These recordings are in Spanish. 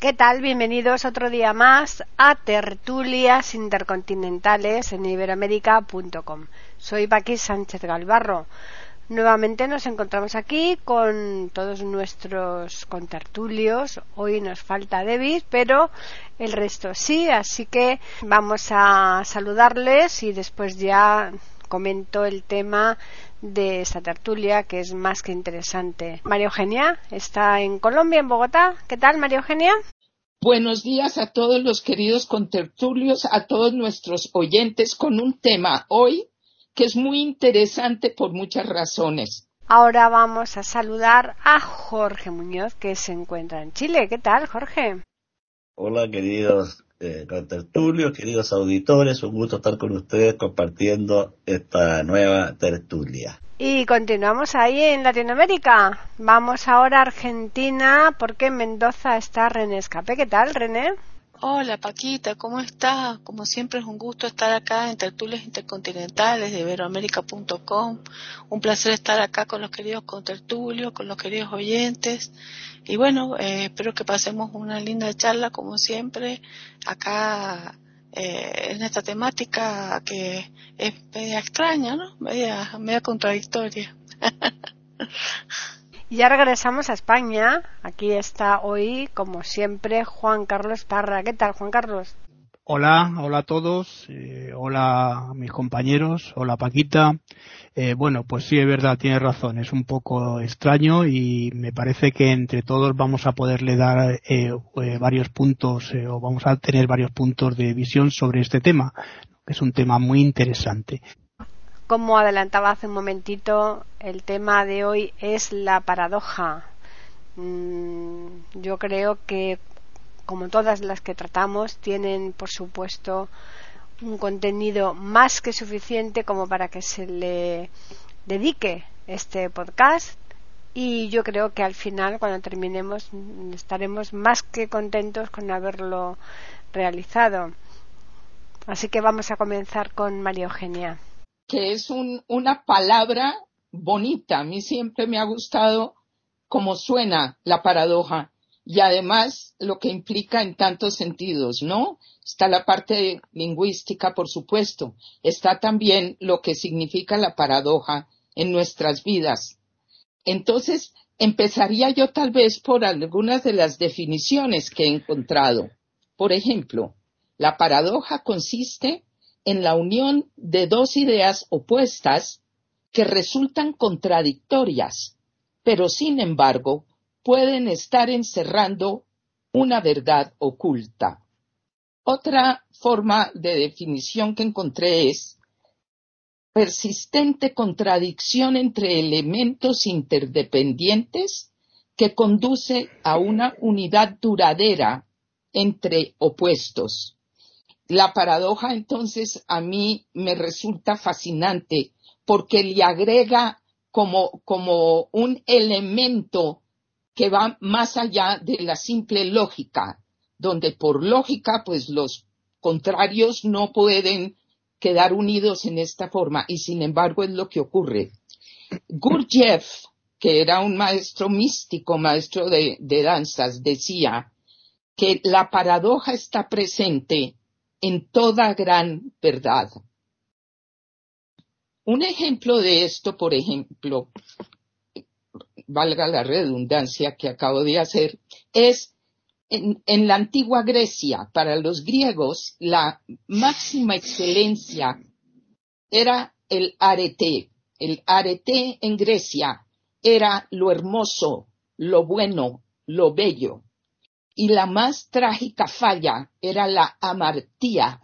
¿Qué tal? Bienvenidos otro día más a Tertulias Intercontinentales en iberoamérica.com. Soy Paqui Sánchez Galvarro. Nuevamente nos encontramos aquí con todos nuestros contertulios. Hoy nos falta David, pero el resto sí, así que vamos a saludarles y después ya comento el tema de esta tertulia que es más que interesante. María Eugenia está en Colombia, en Bogotá. ¿Qué tal, María Eugenia? Buenos días a todos los queridos contertulios, a todos nuestros oyentes con un tema hoy que es muy interesante por muchas razones. Ahora vamos a saludar a Jorge Muñoz que se encuentra en Chile. ¿Qué tal, Jorge? Hola, queridos eh, tertulios, queridos auditores, un gusto estar con ustedes compartiendo esta nueva tertulia. Y continuamos ahí en Latinoamérica. Vamos ahora a Argentina porque en Mendoza está René Escape. ¿Qué tal, René? Hola Paquita, ¿cómo estás? Como siempre es un gusto estar acá en Tertulias Intercontinentales de Iberoamérica.com. Un placer estar acá con los queridos contertulios, con los queridos oyentes. Y bueno, eh, espero que pasemos una linda charla como siempre acá eh, en esta temática que es media extraña, ¿no? Media, media contradictoria. Ya regresamos a España. Aquí está hoy, como siempre, Juan Carlos Parra. ¿Qué tal, Juan Carlos? Hola, hola a todos, eh, hola a mis compañeros, hola Paquita. Eh, bueno, pues sí, es verdad, tiene razón, es un poco extraño y me parece que entre todos vamos a poderle dar eh, varios puntos o vamos a tener varios puntos de visión sobre este tema, que es un tema muy interesante. Como adelantaba hace un momentito, el tema de hoy es la paradoja. Mm, yo creo que, como todas las que tratamos, tienen, por supuesto, un contenido más que suficiente como para que se le dedique este podcast y yo creo que al final cuando terminemos estaremos más que contentos con haberlo realizado. Así que vamos a comenzar con María Eugenia que es una palabra bonita. A mí siempre me ha gustado cómo suena la paradoja y además lo que implica en tantos sentidos, ¿no? Está la parte lingüística, por supuesto. Está también lo que significa la paradoja en nuestras vidas. Entonces, empezaría yo tal vez por algunas de las definiciones que he encontrado. Por ejemplo, la paradoja consiste en la unión de dos ideas opuestas que resultan contradictorias, pero sin embargo pueden estar encerrando una verdad oculta. Otra forma de definición que encontré es persistente contradicción entre elementos interdependientes que conduce a una unidad duradera entre opuestos. La paradoja entonces a mí me resulta fascinante porque le agrega como, como un elemento que va más allá de la simple lógica, donde por lógica pues los contrarios no pueden quedar unidos en esta forma y sin embargo es lo que ocurre. Gurdjieff, que era un maestro místico, maestro de, de danzas, decía que la paradoja está presente en toda gran verdad. Un ejemplo de esto, por ejemplo, valga la redundancia que acabo de hacer, es en, la antigua Grecia, para los griegos, la máxima excelencia era el arete. El arete en Grecia era lo hermoso, lo bueno, lo bello y la más trágica falla era la amartía.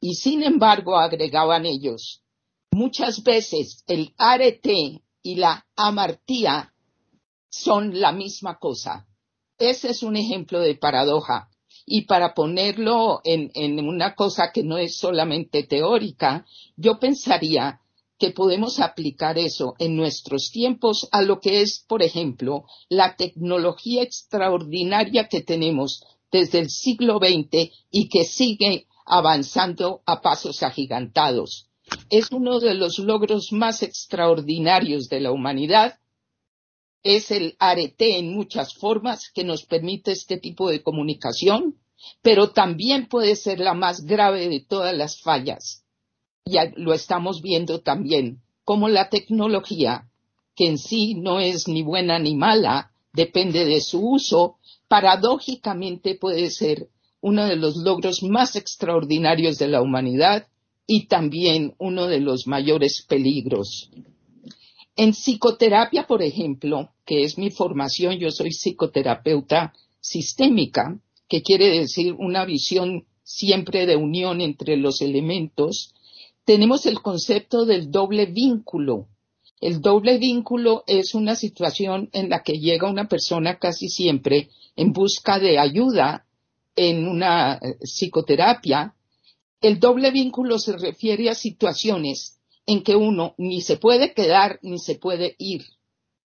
Y sin embargo, agregaban ellos, muchas veces el arete y la amartía son la misma cosa. Ese es un ejemplo de paradoja. Y para ponerlo en, en una cosa que no es solamente teórica, yo pensaría que podemos aplicar eso en nuestros tiempos a lo que es, por ejemplo, la tecnología extraordinaria que tenemos desde el siglo XX y que sigue avanzando a pasos agigantados. Es uno de los logros más extraordinarios de la humanidad. Es el arete en muchas formas que nos permite este tipo de comunicación, pero también puede ser la más grave de todas las fallas. Ya lo estamos viendo también, como la tecnología, que en sí no es ni buena ni mala, depende de su uso, paradójicamente puede ser uno de los logros más extraordinarios de la humanidad y también uno de los mayores peligros. En psicoterapia, por ejemplo, que es mi formación, yo soy psicoterapeuta sistémica, que quiere decir una visión siempre de unión entre los elementos, tenemos el concepto del doble vínculo. El doble vínculo es una situación en la que llega una persona casi siempre en busca de ayuda en una eh, psicoterapia, el doble vínculo se refiere a situaciones en que uno ni se puede quedar ni se puede ir.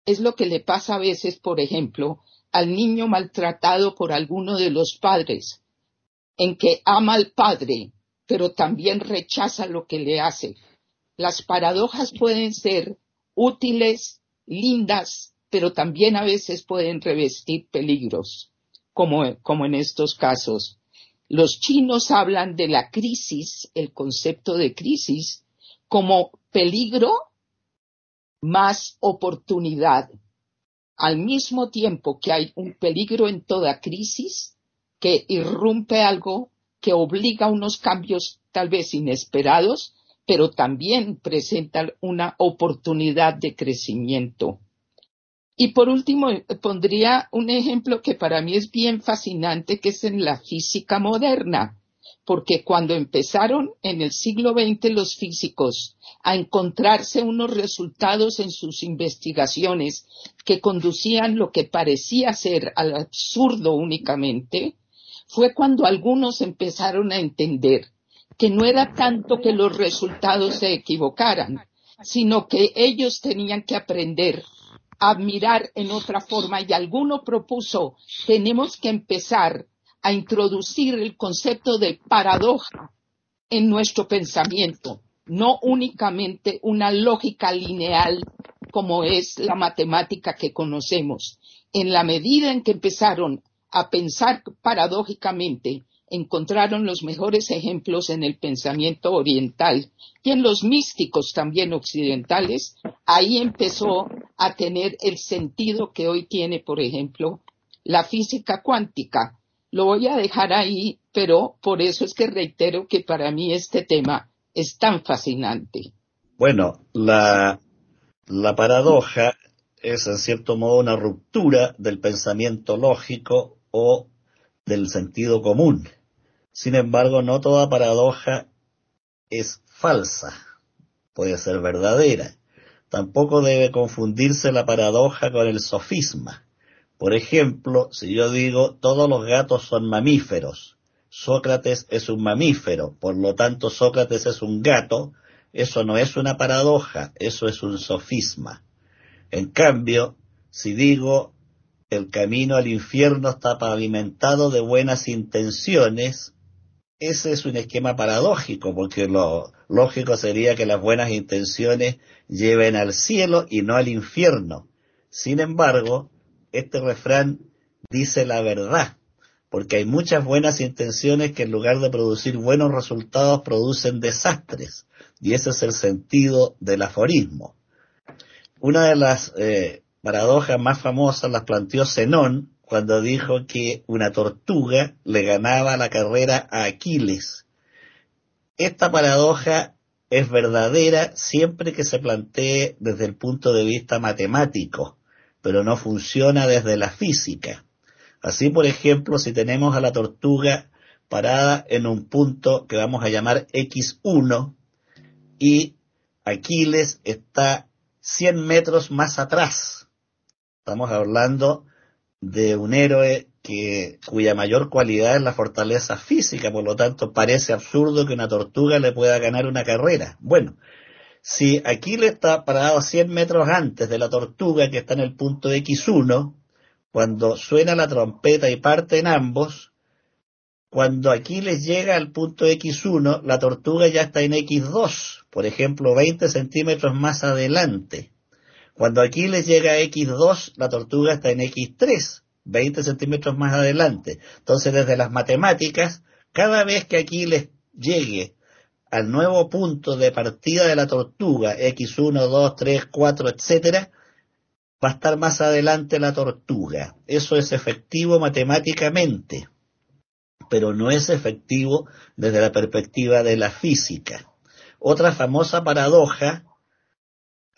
Es lo que le pasa a veces, por ejemplo, al niño maltratado por alguno de los padres, en que ama al padre, pero también rechaza lo que le hace. Las paradojas pueden ser útiles, lindas, pero también a veces pueden revestir peligros, como, como en estos casos. Los chinos hablan de la crisis, el concepto de crisis, como peligro más oportunidad. Al mismo tiempo que hay un peligro en toda crisis, que irrumpe algo que obliga a unos cambios tal vez inesperados, pero también presenta una oportunidad de crecimiento. Y por último, pondría un ejemplo que para mí es bien fascinante, que es en la física moderna, porque cuando empezaron en el siglo XX los físicos a encontrarse unos resultados en sus investigaciones que conducían lo que parecía ser al absurdo únicamente, fue cuando algunos empezaron a entender que no era tanto que los resultados se equivocaran, sino que ellos tenían que aprender a mirar en otra forma y alguno propuso, tenemos que empezar a introducir el concepto de paradoja en nuestro pensamiento, no únicamente una lógica lineal como es la matemática que conocemos. En la medida en que empezaron a pensar paradójicamente, encontraron los mejores ejemplos en el pensamiento oriental y en los místicos también occidentales, ahí empezó a tener el sentido que hoy tiene, por ejemplo, la física cuántica. Lo voy a dejar ahí, pero por eso es que reitero que para mí este tema es tan fascinante. Bueno, la, la paradoja es en cierto modo una ruptura del pensamiento lógico o del sentido común. Sin embargo, no toda paradoja es falsa, puede ser verdadera. Tampoco debe confundirse la paradoja con el sofisma. Por ejemplo, si yo digo todos los gatos son mamíferos, Sócrates es un mamífero, por lo tanto Sócrates es un gato, eso no es una paradoja, eso es un sofisma. En cambio, si digo el camino al infierno está pavimentado de buenas intenciones, ese es un esquema paradójico, porque lo lógico sería que las buenas intenciones lleven al cielo y no al infierno. Sin embargo, este refrán dice la verdad, porque hay muchas buenas intenciones que en lugar de producir buenos resultados producen desastres, y ese es el sentido del aforismo. Una de las eh, paradojas más famosas las planteó Zenón cuando dijo que una tortuga le ganaba la carrera a Aquiles. Esta paradoja es verdadera siempre que se plantee desde el punto de vista matemático, pero no funciona desde la física. Así, por ejemplo, si tenemos a la tortuga parada en un punto que vamos a llamar X1 y Aquiles está 100 metros más atrás. Estamos hablando de un héroe que, cuya mayor cualidad es la fortaleza física, por lo tanto parece absurdo que una tortuga le pueda ganar una carrera. Bueno, si Aquiles está parado a 100 metros antes de la tortuga que está en el punto X1, cuando suena la trompeta y parten ambos, cuando Aquiles llega al punto X1, la tortuga ya está en X2, por ejemplo, 20 centímetros más adelante. Cuando Aquiles llega a X2, la tortuga está en X3, 20 centímetros más adelante. Entonces, desde las matemáticas, cada vez que Aquiles llegue al nuevo punto de partida de la tortuga, X1, 2, 3, 4, etcétera, va a estar más adelante la tortuga. Eso es efectivo matemáticamente, pero no es efectivo desde la perspectiva de la física. Otra famosa paradoja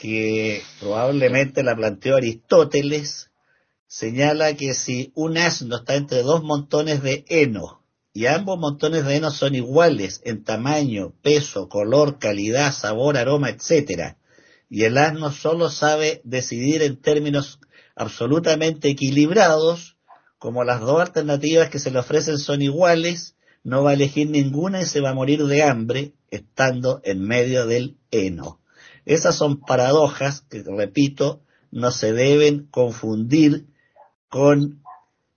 que probablemente la planteó Aristóteles señala que si un asno está entre dos montones de heno y ambos montones de heno son iguales en tamaño, peso, color, calidad, sabor, aroma, etcétera, y el asno solo sabe decidir en términos absolutamente equilibrados, como las dos alternativas que se le ofrecen son iguales, no va a elegir ninguna y se va a morir de hambre estando en medio del heno. Esas son paradojas que, repito, no se deben confundir con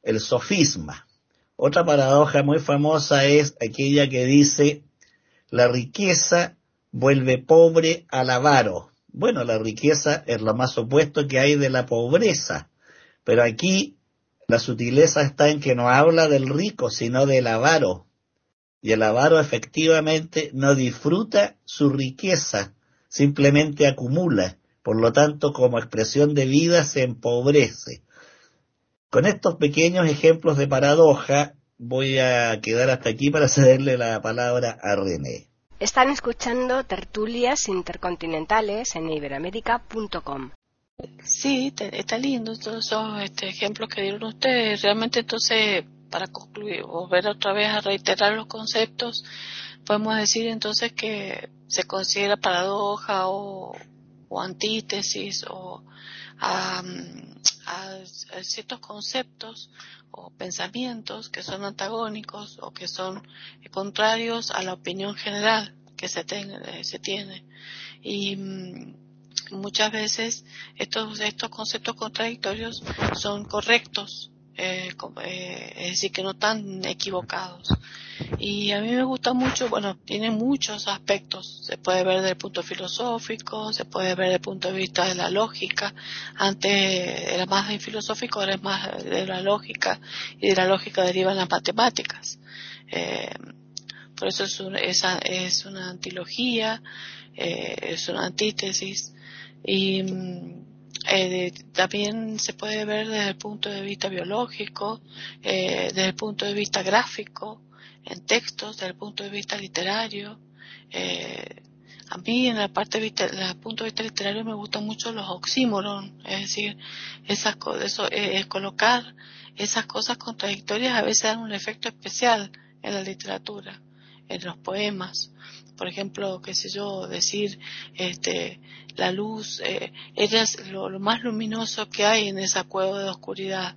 el sofisma. Otra paradoja muy famosa es aquella que dice, la riqueza vuelve pobre al avaro. Bueno, la riqueza es lo más opuesto que hay de la pobreza, pero aquí la sutileza está en que no habla del rico, sino del avaro. Y el avaro efectivamente no disfruta su riqueza, simplemente acumula. Por lo tanto, como expresión de vida se empobrece. Con estos pequeños ejemplos de paradoja, voy a quedar hasta aquí para cederle la palabra a René. Están escuchando tertulias intercontinentales en iberamérica.com. Sí, está lindo todos esos este, ejemplos que dieron ustedes. Realmente entonces, para concluir, volver otra vez a reiterar los conceptos, podemos decir entonces que se considera paradoja o, antítesis o a, ciertos conceptos o pensamientos que son antagónicos o que son contrarios a la opinión general que se, se tiene. Y mm, muchas veces estos, estos conceptos contradictorios son correctos eh, eh, es decir, que no están equivocados. Y a mí me gusta mucho, bueno, tiene muchos aspectos. Se puede ver desde el punto filosófico, se puede ver desde el punto de vista de la lógica. Antes era más filosófico, ahora es más de la lógica, y de la lógica derivan las matemáticas. Eh, por eso es, es, una antilogía, es una antítesis. Y mm, eh, también se puede ver desde el punto de vista biológico, eh, desde el punto de vista gráfico, en textos, desde el punto de vista literario. Eh, a mí en la parte de el punto de vista literario me gustan mucho los oxímoron, es decir, esas eso, eh, es colocar esas cosas contradictorias a veces dan un efecto especial en la literatura, en los poemas por ejemplo, qué sé yo, decir, este, la luz, eh, es lo, más luminoso que hay en esa cueva de oscuridad,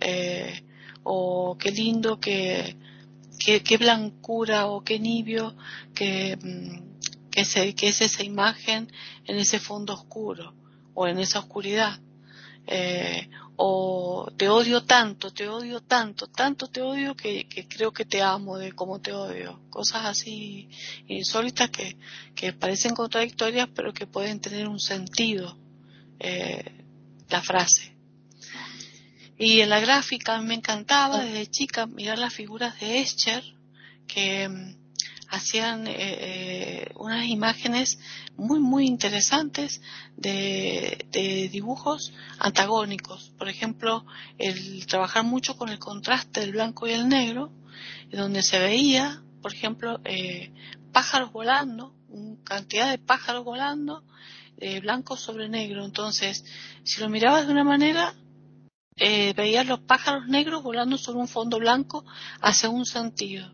eh, o qué lindo que, qué, blancura o qué nibio que, mm, que, se, que es esa imagen en ese fondo oscuro o en esa oscuridad. Eh, o te odio tanto, te odio tanto, tanto te odio que, creo que te amo de cómo te odio. Cosas así insólitas que, que parecen contradictorias pero que pueden tener un sentido eh, la frase. Y en la gráfica me encantaba desde chica mirar las figuras de Escher que mm, hacían eh, eh, unas imágenes muy, muy interesantes de, dibujos antagónicos. Por ejemplo, el trabajar mucho con el contraste del blanco y el negro, donde se veía, por ejemplo, eh, pájaros volando, cantidad de pájaros volando, blanco sobre negro. Entonces, si lo mirabas de una manera, veías los pájaros negros volando sobre un fondo blanco hacia un sentido.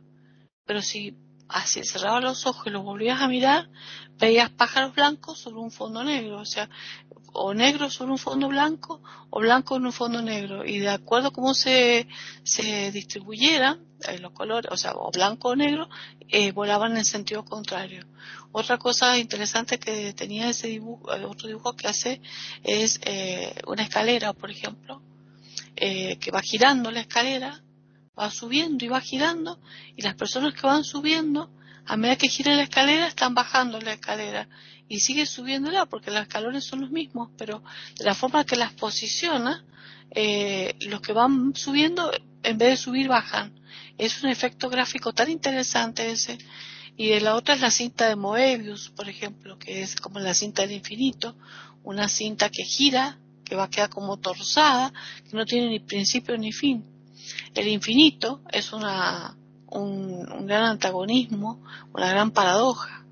Pero si así cerrabas los ojos y los volvías a mirar, veías pájaros blancos sobre un fondo negro, o sea, o negro sobre un fondo blanco o blanco en un fondo negro y de acuerdo a cómo se, se distribuyeran eh, los colores, o sea, o blanco o negro, eh, volaban en sentido contrario. Otra cosa interesante que tenía ese dibujo, eh, otro dibujo que hace es una escalera, por ejemplo, que va girando la escalera, va subiendo y va girando y las personas que van subiendo a medida que gira la escalera están bajando la escalera y sigue subiéndola porque los escalones son los mismos, pero de la forma que las posiciona, eh, los que van subiendo, en vez de subir, bajan. Es un efecto gráfico tan interesante ese. Y de la otra es la cinta de Moebius, por ejemplo, que es como la cinta del infinito, una cinta que gira, que va a quedar como torzada, que no tiene ni principio ni fin. El infinito es una, un, gran antagonismo, una gran paradoja.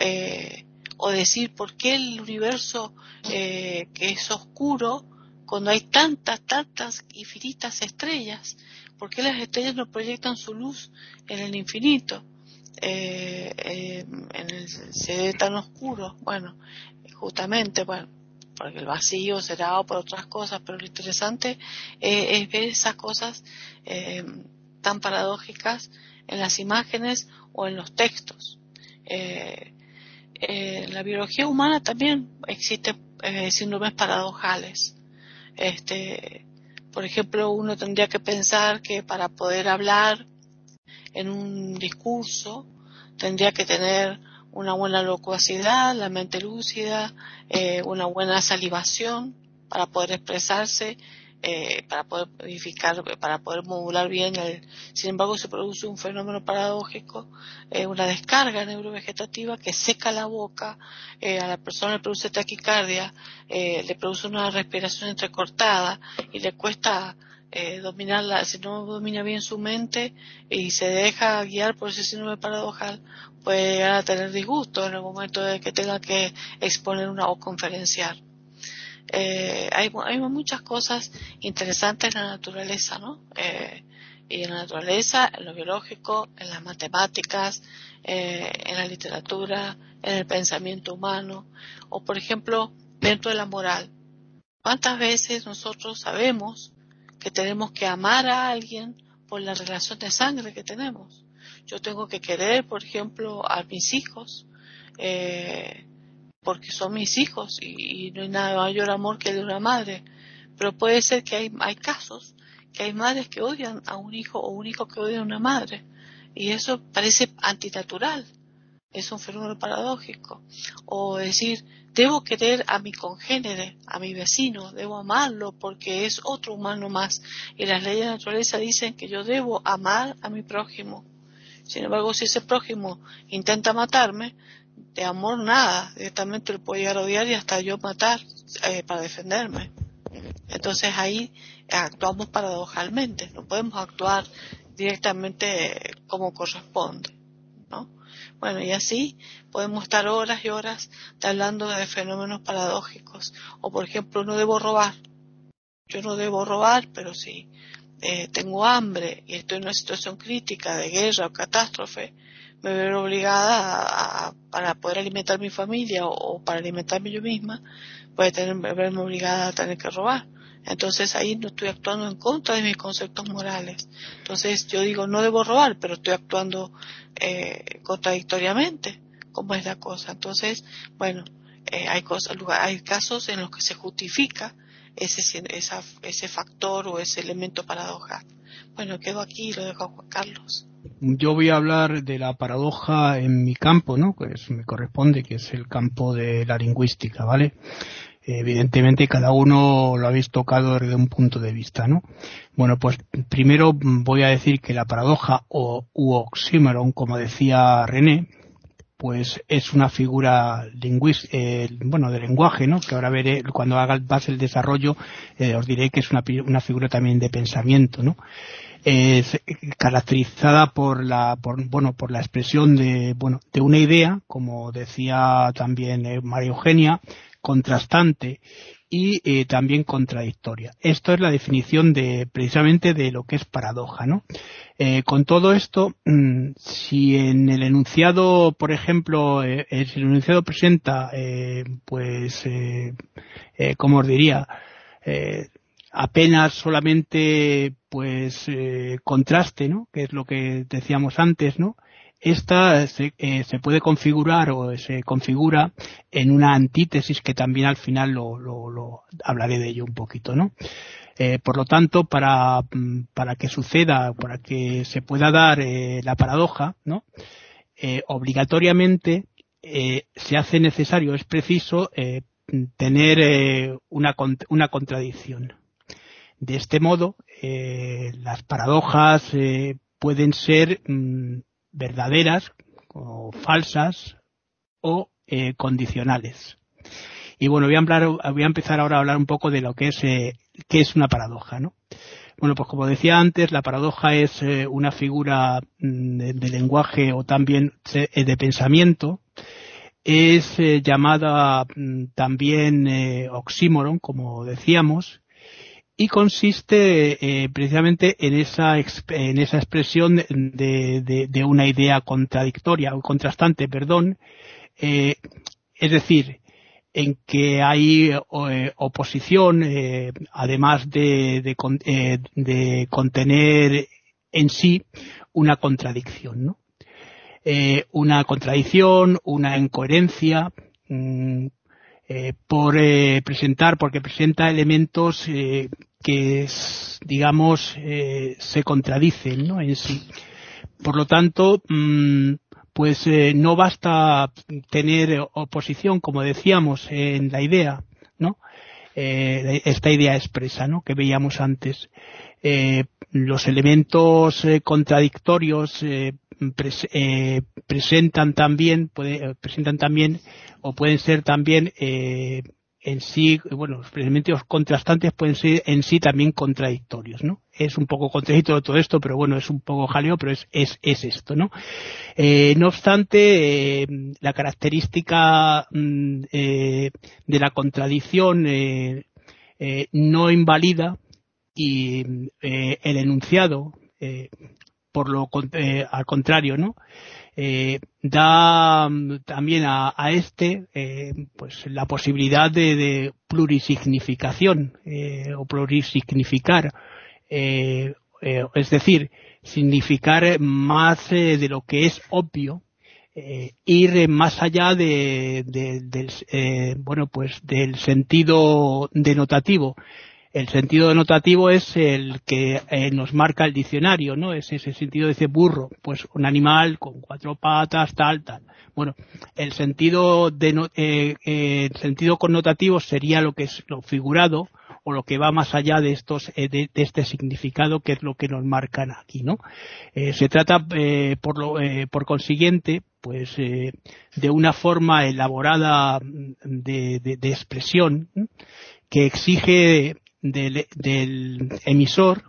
Eh, o decir por qué el universo eh, que es oscuro, cuando hay tantas, tantas infinitas estrellas, por qué las estrellas no proyectan su luz en el infinito, eh, eh, en el se ve tan oscuro. Bueno, justamente, bueno, porque el vacío será o por otras cosas, pero lo interesante es ver esas cosas tan paradójicas en las imágenes o en los textos. Eh, en la biología humana también existen eh, síndromes paradojales. Este, por ejemplo, uno tendría que pensar que para poder hablar en un discurso tendría que tener una buena locuacidad, la mente lúcida, eh, una buena salivación para poder expresarse eh, para poder modificar, para poder modular bien. El, sin embargo, se produce un fenómeno paradójico, eh, una descarga neurovegetativa que seca la boca, eh, a la persona le produce taquicardia, le produce una respiración entrecortada y le cuesta dominarla, si no domina bien su mente y se deja guiar por ese síndrome paradojal, puede llegar a tener disgusto en el momento de que tenga que exponer una o conferenciar eh, hay, hay, muchas cosas interesantes en la naturaleza, ¿no? Eh, y en la naturaleza, en lo biológico, en las matemáticas, eh, en la literatura, en el pensamiento humano, o por ejemplo, dentro de la moral. ¿Cuántas veces nosotros sabemos que tenemos que amar a alguien por la relación de sangre que tenemos? Yo tengo que querer, por ejemplo, a mis hijos, eh, porque son mis hijos y, no hay nada mayor amor que el de una madre. Pero puede ser que hay, hay casos que hay madres que odian a un hijo o un hijo que odia a una madre. Y eso parece antinatural. Es un fenómeno paradójico. O decir, debo querer a mi congénere, a mi vecino, debo amarlo porque es otro humano más. Y las leyes de naturaleza dicen que yo debo amar a mi prójimo. Sin embargo, si ese prójimo intenta matarme, de amor nada, directamente lo puedo llegar a odiar y hasta yo matar eh, para defenderme. Entonces ahí actuamos paradojalmente, no podemos actuar directamente como corresponde, ¿no? Bueno, y así podemos estar horas y horas hablando de fenómenos paradójicos. O por ejemplo, no debo robar. Yo no debo robar, pero si eh, tengo hambre y estoy en una situación crítica de guerra o catástrofe, me veo obligada a, para poder alimentar mi familia o, para alimentarme yo misma, puede verme obligada a tener que robar. Entonces ahí no estoy actuando en contra de mis conceptos morales. Entonces yo digo, no debo robar, pero estoy actuando eh, contradictoriamente, como es la cosa. Entonces, bueno, eh, hay, hay casos en los que se justifica ese, ese factor o ese elemento paradoja. Bueno, quedo aquí y lo dejo a Juan Carlos yo voy a hablar de la paradoja en mi campo, ¿no? Pues me corresponde, que es el campo de la lingüística, ¿vale? Evidentemente cada uno lo habéis tocado desde un punto de vista, ¿no? Bueno, pues primero voy a decir que la paradoja o u como decía René, pues es una figura eh, bueno, de lenguaje, ¿no? Que ahora veré, cuando haga el desarrollo, eh, os diré que es una, una figura también de pensamiento, ¿no? es caracterizada por la por, bueno por la expresión de bueno de una idea como decía también eh, María Eugenia contrastante y eh, también contradictoria. Esto es la definición de precisamente de lo que es paradoja, ¿no? Eh, con todo esto, mm, si en el enunciado, por ejemplo, el enunciado presenta, pues, como os diría, apenas solamente pues contraste, ¿no? Que es lo que decíamos antes, ¿no? Esta se, se, puede configurar o se configura en una antítesis que también al final lo, lo, hablaré de ello un poquito, ¿no? Eh, por lo tanto, para, mm, para que suceda, para que se pueda dar eh, la paradoja, ¿no? Eh, obligatoriamente se hace necesario, es preciso tener una, una contradicción. De este modo, las paradojas pueden ser mm, verdaderas o falsas o condicionales. Y bueno, voy a, hablar, voy a empezar ahora a hablar un poco de lo que es ¿Qué es una paradoja? ¿no? Bueno, pues como decía antes, la paradoja es eh, una figura mm, de, lenguaje o también eh, de pensamiento. Es eh, llamada mm, también oxímoron, como decíamos, y consiste precisamente en esa, en esa expresión de, de, una idea contradictoria o contrastante, perdón. es decir, en que hay eh, oposición, eh, además de, de, eh, contener en sí una contradicción, ¿no? una contradicción, una incoherencia, mm, por presentar, porque presenta elementos que, digamos, se contradicen, ¿no? En sí. Por lo tanto, mm, pues eh, no basta tener oposición, como decíamos en la idea, ¿no? Eh, esta idea expresa, ¿no? Que veíamos antes. Eh, los elementos contradictorios presentan también, presentan también o pueden ser también en sí, bueno, los elementos contrastantes pueden ser en sí también contradictorios, ¿no? Es un poco contradictorio todo esto, pero bueno, es un poco jaleo, pero es, es, es esto, ¿no? Eh, no obstante, eh, la característica mm, eh, de la contradicción eh, eh, no invalida y el enunciado, por lo al contrario, ¿no? eh, da mm, también a, este eh, pues la posibilidad de, plurisignificación eh, o plurisignificar eh, eh, es decir significar más eh, de lo que es obvio ir más allá de, de del bueno pues del sentido denotativo el sentido denotativo es el que eh, nos marca el diccionario, ¿no? Es ese sentido de ese burro, pues un animal con cuatro patas, tal, tal. Bueno, el sentido de, eh, eh, el sentido connotativo sería lo que es lo figurado o lo que va más allá de estos de, de, este significado que es lo que nos marcan aquí, ¿no? se trata por lo por consiguiente pues de una forma elaborada de, de expresión que exige del, emisor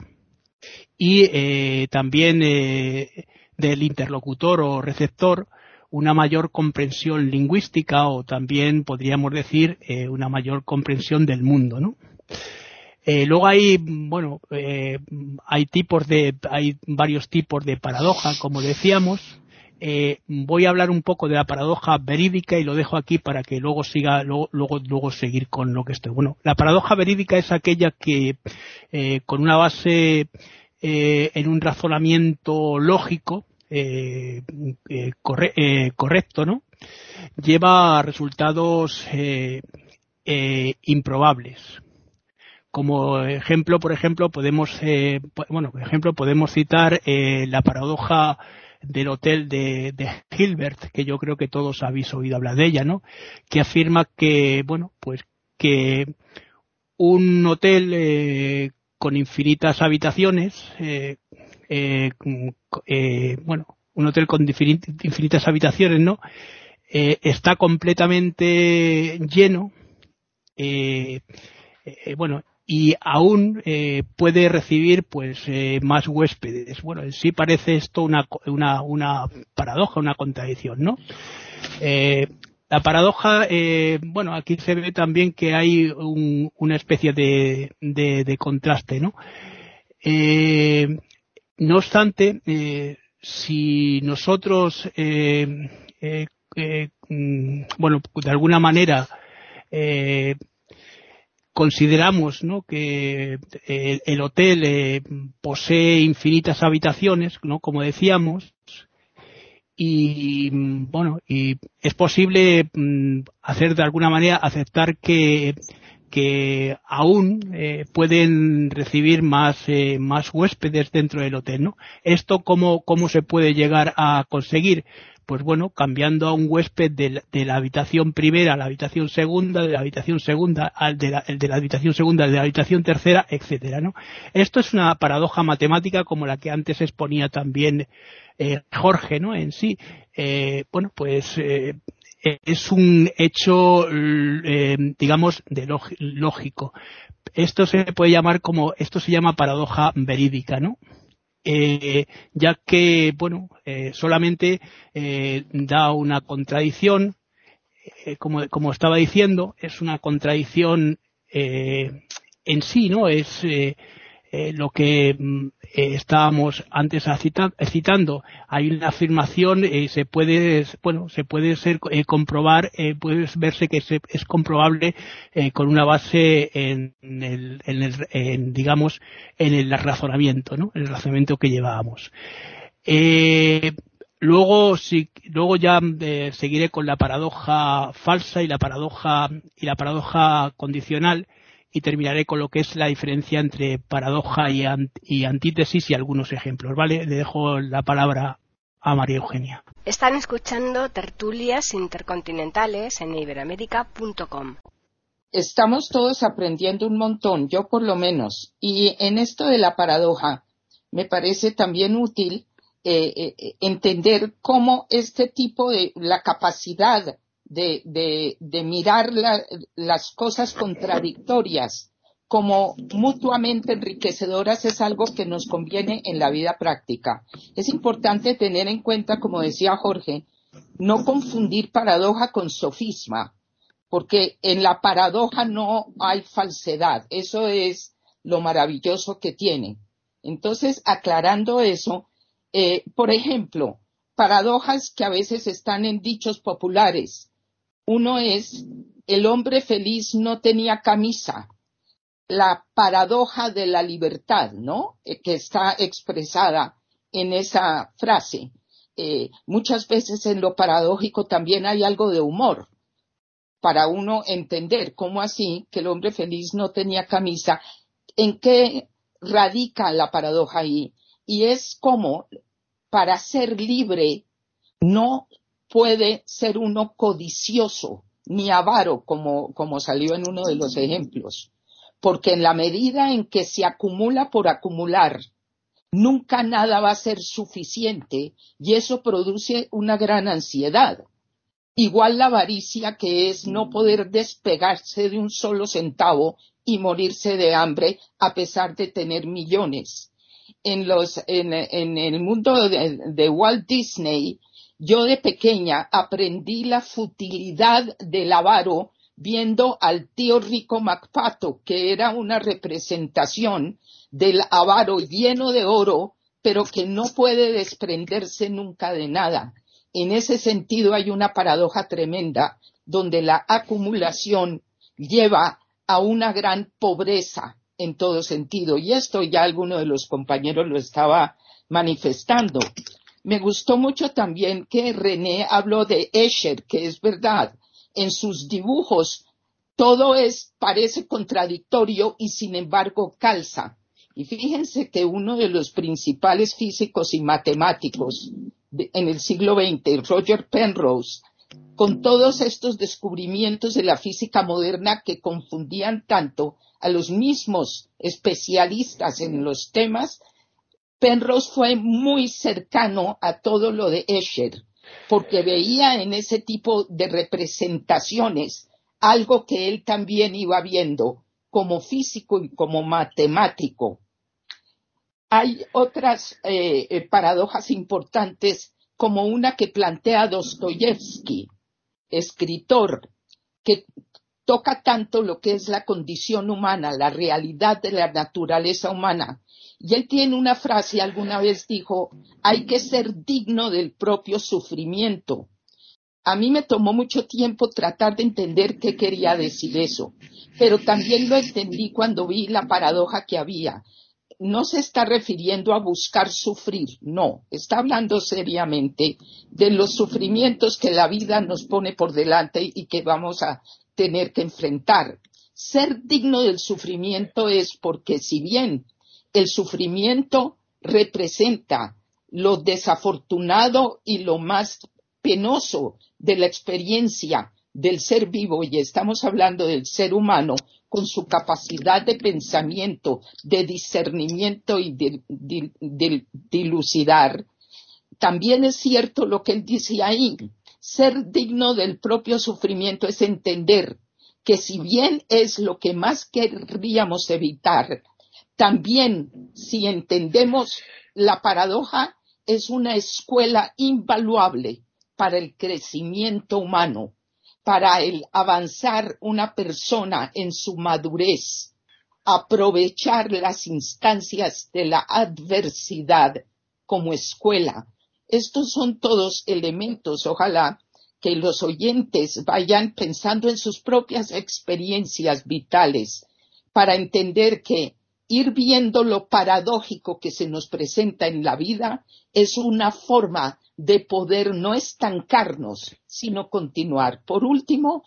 y eh, también eh, del interlocutor o receptor una mayor comprensión lingüística o también podríamos decir eh, una mayor comprensión del mundo, ¿no? Luego hay, bueno, hay tipos de, hay varios tipos de paradoja, como decíamos, eh, voy a hablar un poco de la paradoja verídica y lo dejo aquí para que luego siga, luego, luego, luego seguir con lo que estoy. Bueno, la paradoja verídica es aquella que eh, con una base eh, en un razonamiento lógico corre, correcto, ¿no? Lleva a resultados improbables. Como ejemplo, por ejemplo, podemos, bueno, por ejemplo, podemos citar la paradoja del hotel de, de, Hilbert, que yo creo que todos habéis oído hablar de ella, ¿no? Que afirma que, bueno, pues que un hotel eh, con infinitas habitaciones, eh, eh, eh bueno, un hotel con infinitas habitaciones, ¿no? Está completamente lleno, bueno, y aún eh, puede recibir pues eh, más huéspedes. Bueno, en sí parece esto una, una, una paradoja, una contradicción, ¿no? Eh, la paradoja, eh, bueno, aquí se ve también que hay un, una especie de, de, de contraste, ¿no? Eh, no obstante, eh, si nosotros, mm, bueno, de alguna manera, eh, consideramos que eh, el, hotel eh, posee infinitas habitaciones, ¿no? como decíamos, y bueno, y es posible mm, hacer de alguna manera aceptar que que aún eh, pueden recibir más más huéspedes dentro del hotel, ¿no? Esto cómo cómo se puede llegar a conseguir pues bueno, cambiando a un huésped de la, habitación primera a la habitación segunda, de la habitación segunda al de la, de la habitación segunda, de la habitación tercera, etcétera, ¿no? Esto es una paradoja matemática como la que antes exponía también eh, Jorge, ¿no? En sí, eh, bueno, pues eh, es un hecho, digamos, de lógico. Esto se puede llamar como, esto se llama paradoja verídica, ¿no? Eh, ya que, bueno, eh, solamente eh, da una contradicción, eh, como, como, estaba diciendo, es una contradicción en sí, ¿no? Es eh, lo que mm, eh, estábamos antes citando. Hay una afirmación, y eh, se puede, bueno, se puede ser comprobar, puede verse que es comprobable con una base en, el, en el digamos, en el razonamiento, ¿no? El razonamiento que llevábamos. Luego, si, luego ya seguiré con la paradoja falsa y la paradoja y la paradoja condicional y terminaré con lo que es la diferencia entre paradoja y, antítesis y algunos ejemplos, ¿vale? Le dejo la palabra a María Eugenia. Están escuchando tertulias intercontinentales en iberamérica.com. Estamos todos aprendiendo un montón, yo por lo menos. Y en esto de la paradoja, me parece también útil eh, eh, entender cómo este tipo de la capacidad de, mirar las cosas contradictorias como mutuamente enriquecedoras es algo que nos conviene en la vida práctica. Es importante tener en cuenta, como decía Jorge, no confundir paradoja con sofisma, porque en la paradoja no hay falsedad. Eso es lo maravilloso que tiene. Entonces, aclarando eso, eh, por ejemplo, paradojas que a veces están en dichos populares. Uno es, el hombre feliz no tenía camisa. La paradoja de la libertad, ¿no? Eh, que está expresada en esa frase. Eh, muchas veces en lo paradójico también hay algo de humor para uno entender cómo así que el hombre feliz no tenía camisa, en qué radica la paradoja ahí. Y es como para ser libre no puede ser uno codicioso ni avaro, como, como salió en uno de los ejemplos, porque en la medida en que se acumula por acumular, nunca nada va a ser suficiente y eso produce una gran ansiedad. Igual la avaricia que es no poder despegarse de un solo centavo y morirse de hambre a pesar de tener millones. En, los, en, el mundo de Walt Disney, yo de pequeña aprendí la futilidad del avaro viendo al tío rico Macpato, que era una representación del avaro lleno de oro, pero que no puede desprenderse nunca de nada. En ese sentido hay una paradoja tremenda, donde la acumulación lleva a una gran pobreza en todo sentido. Y esto ya alguno de los compañeros lo estaba manifestando. Me gustó mucho también que René habló de Escher, que es verdad. En sus dibujos todo es, parece contradictorio y sin embargo calza. Y fíjense que uno de los principales físicos y matemáticos en el siglo XX, Roger Penrose, con todos estos descubrimientos de la física moderna que confundían tanto a los mismos especialistas en los temas, Penrose fue muy cercano a todo lo de Escher, porque veía en ese tipo de representaciones algo que él también iba viendo como físico y como matemático. Hay otras eh, eh, paradojas importantes, como una que plantea Dostoyevsky, escritor, que toca tanto lo que es la condición humana, la realidad de la naturaleza humana, y él tiene una frase, alguna vez dijo, hay que ser digno del propio sufrimiento. a mí me tomó mucho tiempo tratar de entender qué quería decir eso, pero también lo entendí cuando vi la paradoja que había. No se está refiriendo a buscar sufrir, no, está hablando seriamente de los sufrimientos que la vida nos pone por delante y que vamos a tener que enfrentar. Ser digno del sufrimiento es porque si bien el sufrimiento representa lo desafortunado y lo más penoso de la experiencia del ser vivo, y estamos hablando del ser humano, con su capacidad de pensamiento, de discernimiento y de, dilucidar, también es cierto lo que él dice ahí. Ser digno del propio sufrimiento es entender que si bien es lo que más querríamos evitar, también si entendemos la paradoja es una escuela invaluable para el crecimiento humano, para el avanzar una persona en su madurez, aprovechar las instancias de la adversidad como escuela. Estos son todos elementos, ojalá, que los oyentes vayan pensando en sus propias experiencias vitales para entender que ir viendo lo paradójico que se nos presenta en la vida es una forma de poder no estancarnos, sino continuar. Por último,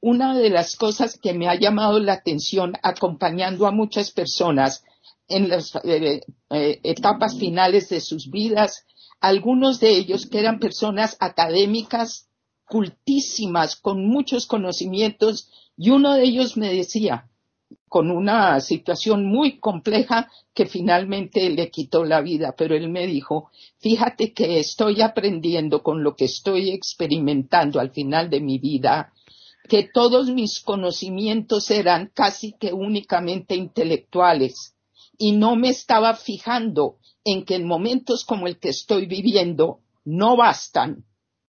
una de las cosas que me ha llamado la atención acompañando a muchas personas en las eh, eh, etapas finales de sus vidas, algunos de ellos que eran personas académicas cultísimas, con muchos conocimientos, y uno de ellos me decía, con una situación muy compleja que finalmente le quitó la vida, pero él me dijo, fíjate que estoy aprendiendo con lo que estoy experimentando al final de mi vida, que todos mis conocimientos eran casi que únicamente intelectuales y no me estaba fijando en que en momentos como el que estoy viviendo no bastan.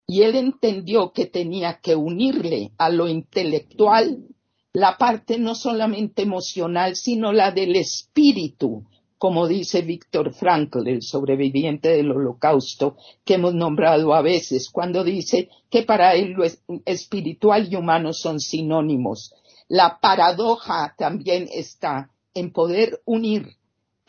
Y él entendió que tenía que unirle a lo intelectual la parte no solamente emocional, sino la del espíritu, como dice Víctor Frankl, el sobreviviente del holocausto, que hemos nombrado a veces, cuando dice que para él lo espiritual y humano son sinónimos. La paradoja también está en poder unir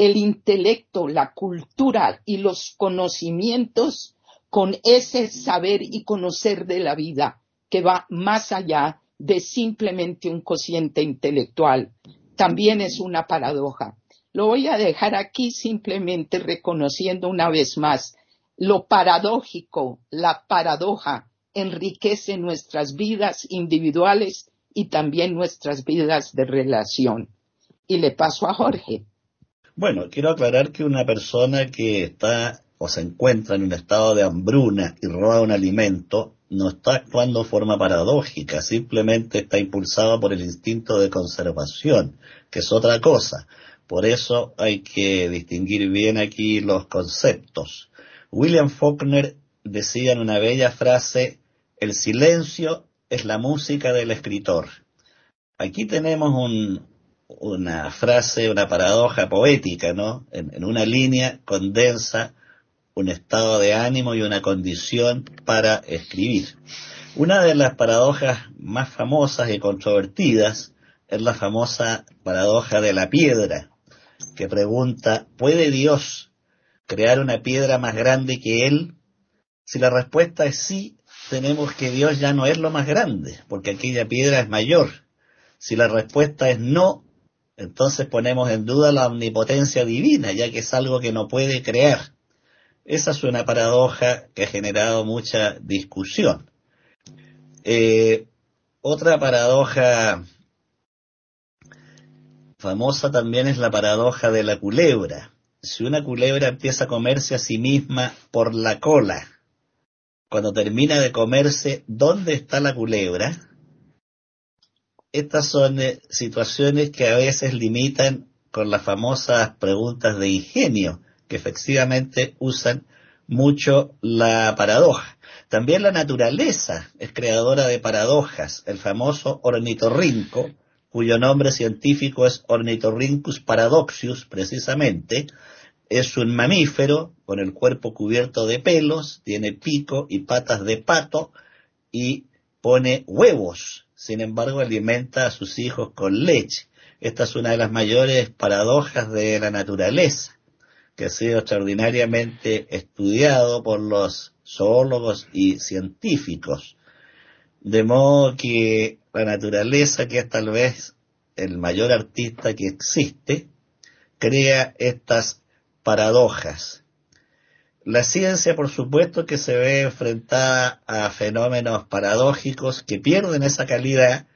el intelecto, la cultura y los conocimientos con ese saber y conocer de la vida que va más allá de simplemente un cociente intelectual. También es una paradoja. Lo voy a dejar aquí simplemente reconociendo una vez más lo paradójico, la paradoja enriquece nuestras vidas individuales y también nuestras vidas de relación. Y le paso a Jorge. Bueno, quiero aclarar que una persona que está o se encuentra en un estado de hambruna y roba un alimento no está actuando de forma paradójica, simplemente está impulsado por el instinto de conservación, que es otra cosa. Por eso hay que distinguir bien aquí los conceptos. William Faulkner decía en una bella frase, el silencio es la música del escritor. Aquí tenemos una frase, una paradoja poética, ¿no? en una línea condensa un estado de ánimo y una condición para escribir. Una de las paradojas más famosas y controvertidas es la famosa paradoja de la piedra, que pregunta, ¿puede Dios crear una piedra más grande que Él? Si la respuesta es sí, tenemos que Dios ya no es lo más grande, porque aquella piedra es mayor. Si la respuesta es no, entonces ponemos en duda la omnipotencia divina, ya que es algo que no puede crear. Esa es una paradoja que ha generado mucha discusión. Eh, otra paradoja famosa también es la paradoja de la culebra. Si una culebra empieza a comerse a sí misma por la cola, cuando termina de comerse, ¿dónde está la culebra? Estas son eh, situaciones que a veces limitan con las famosas preguntas de ingenio que efectivamente usan mucho la paradoja. También la naturaleza es creadora de paradojas. El famoso ornitorrinco, cuyo nombre científico es Ornitorhynchus paradoxus, precisamente, es un mamífero con el cuerpo cubierto de pelos, tiene pico y patas de pato y pone huevos, sin embargo alimenta a sus hijos con leche. Esta es una de las mayores paradojas de la naturaleza, que ha sido extraordinariamente estudiado por los zoólogos y científicos. De modo que la naturaleza, que es tal vez el mayor artista que existe, crea estas paradojas. La ciencia, por supuesto, que se ve enfrentada a fenómenos paradójicos que pierden esa calidad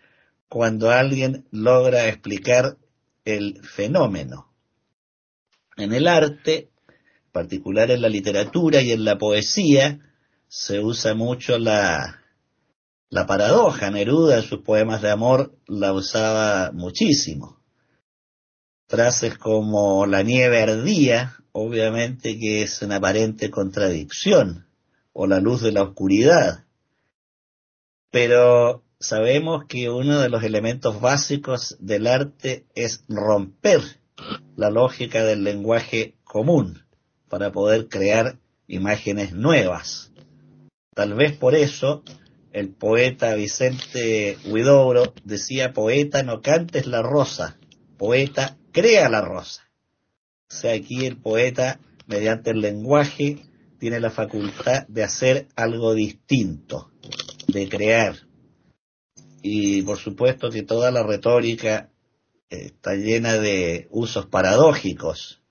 cuando alguien logra explicar el fenómeno. En el arte, en particular en la literatura y en la poesía, se usa mucho la, la paradoja. Neruda en sus poemas de amor la usaba muchísimo. Frases como la nieve ardía, obviamente que es una aparente contradicción, o la luz de la oscuridad. Pero sabemos que uno de los elementos básicos del arte es romper la lógica del lenguaje común para poder crear imágenes nuevas. Tal vez por eso el poeta Vicente Huidobro decía, poeta no cantes la rosa, poeta crea la rosa. O sea, aquí el poeta, mediante el lenguaje, tiene la facultad de hacer algo distinto, de crear. Y por supuesto que toda la retórica está llena de usos paradójicos.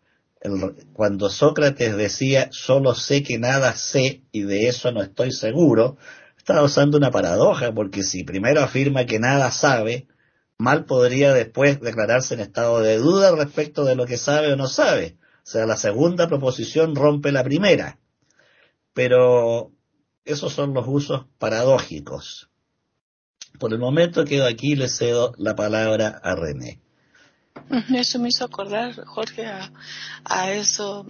cuando Sócrates decía, solo sé que nada sé y de eso no estoy seguro, está usando una paradoja, porque si primero afirma que nada sabe, mal podría después declararse en estado de duda respecto de lo que sabe o no sabe. O sea, la segunda proposición rompe la primera. Pero esos son los usos paradójicos. Por el momento quedo aquí y le cedo la palabra a René. Eso me hizo acordar, Jorge, a, eso.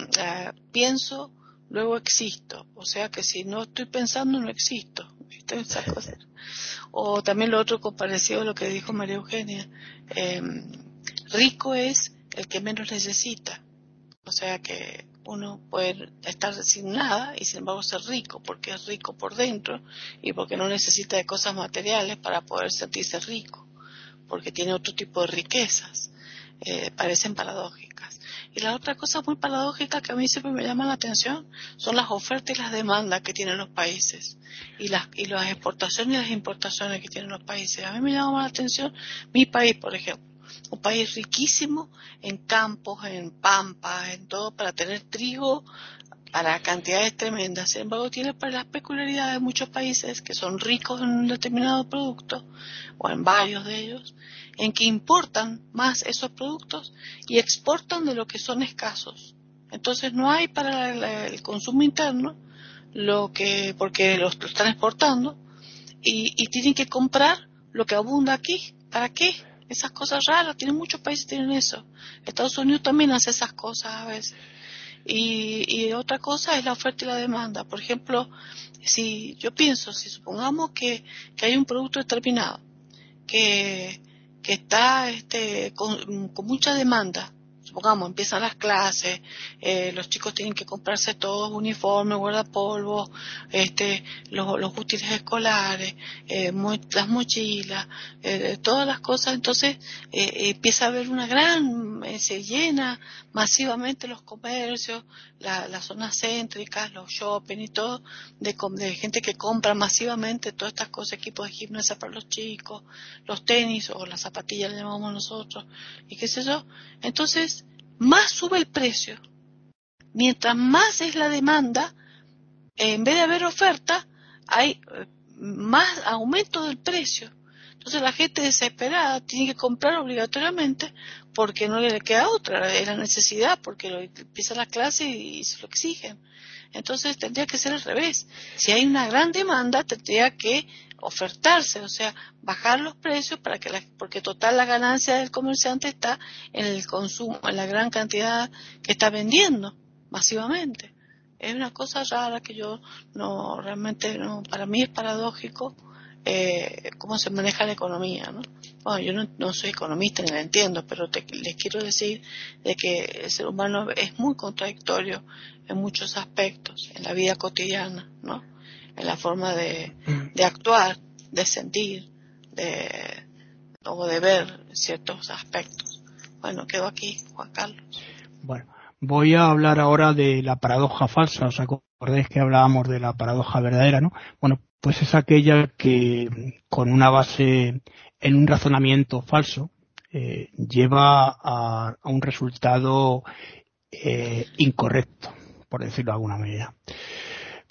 pienso, luego existo. O sea que si no estoy pensando, no existo. O también lo otro comparecido a lo que dijo María Eugenia. Em, rico es el que menos necesita. O sea que uno puede estar sin nada y sin embargo ser rico porque es rico por dentro y porque no necesita de cosas materiales para poder sentirse rico, porque tiene otro tipo de riquezas. Eh, parecen paradójicas. Y la otra cosa muy paradójica que a mí siempre me llama la atención son las ofertas y las demandas que tienen los países y las, y las exportaciones y las importaciones que tienen los países. A mí me llama la atención mi país, por ejemplo. Un país riquísimo en campos, en pampas, en todo, para tener trigo para cantidades tremendas. Sin embargo, tiene para las peculiaridades de muchos países que son ricos en un determinado producto, o en varios de ellos, en que importan más esos productos y exportan de lo que son escasos. Entonces no hay para el consumo interno lo que, porque los, están exportando y, y tienen que comprar lo que abunda aquí. ¿Para qué? Esas cosas raras, tienen muchos países tienen eso. Estados Unidos también hace esas cosas a veces. Y, otra cosa es la oferta y la demanda. Por ejemplo, si yo pienso, si supongamos que, hay un producto determinado que, que está este, con, mucha demanda. Supongamos, empiezan las clases, eh, los chicos tienen que comprarse todos uniformes, guardapolvos, este, los, los útiles escolares, eh, las mochilas, eh, todas las cosas, entonces empieza a haber una gran, se llena masivamente los comercios, las zonas céntricas, los shopping y todo, de, de gente que compra masivamente todas estas cosas, equipos de gimnasia para los chicos, los tenis o las zapatillas le llamamos nosotros, y qué sé yo. Entonces, más sube el precio. Mientras más es la demanda, en vez de haber oferta, hay eh, más aumento del precio. Entonces la gente desesperada tiene que comprar obligatoriamente porque no le queda otra, es la necesidad, porque empieza la clase y se lo exigen. Entonces tendría que ser al revés. Si hay una gran demanda, tendría que ofertarse, o sea, bajar los precios para que la, porque total la ganancia del comerciante está en el consumo, en la gran cantidad que está vendiendo masivamente. Es una cosa rara que yo no realmente no, para mí es paradójico eh, cómo se maneja la economía, ¿no? Bueno, yo no, no soy economista ni la entiendo, pero les quiero decir de que el ser humano es muy contradictorio en muchos aspectos en la vida cotidiana, ¿no? en la forma de, de actuar, de sentir, de, o de ver ciertos aspectos. Bueno, quedo aquí, Juan Carlos. Bueno, voy a hablar ahora de la paradoja falsa. ¿Os acordáis que hablábamos de la paradoja verdadera, no? Bueno, pues es aquella que con una base en un razonamiento falso eh, lleva a, un resultado eh, incorrecto, por decirlo de alguna manera.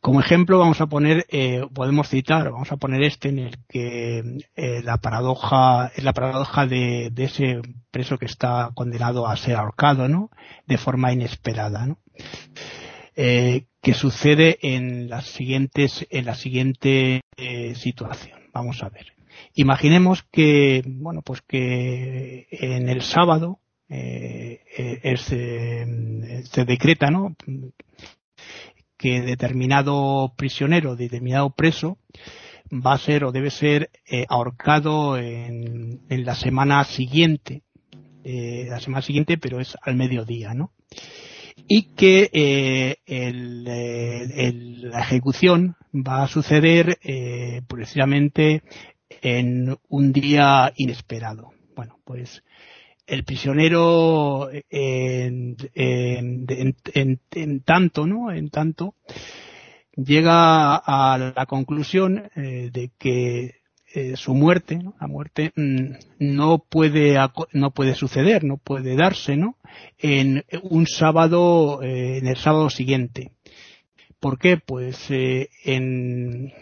Como ejemplo vamos a poner, eh, podemos citar, vamos a poner este en el que la paradoja es la paradoja de, ese preso que está condenado a ser ahorcado, ¿no? De forma inesperada, ¿no? Que sucede en las siguientes, en la siguiente situación. Vamos a ver. Imaginemos que, bueno, pues que en el sábado se decreta, ¿no? que determinado prisionero, determinado preso, va a ser o debe ser eh, ahorcado en, la semana siguiente, eh, la semana siguiente, pero es al mediodía, ¿no? Y que eh, la ejecución va a suceder precisamente en un día inesperado. Bueno, pues el prisionero en, tanto, ¿no? En tanto, llega a la conclusión eh, de que eh, su muerte, la muerte, mm, no puede no puede suceder, no puede darse, ¿no? En un sábado, eh, en el sábado siguiente. ¿Por qué? Pues en,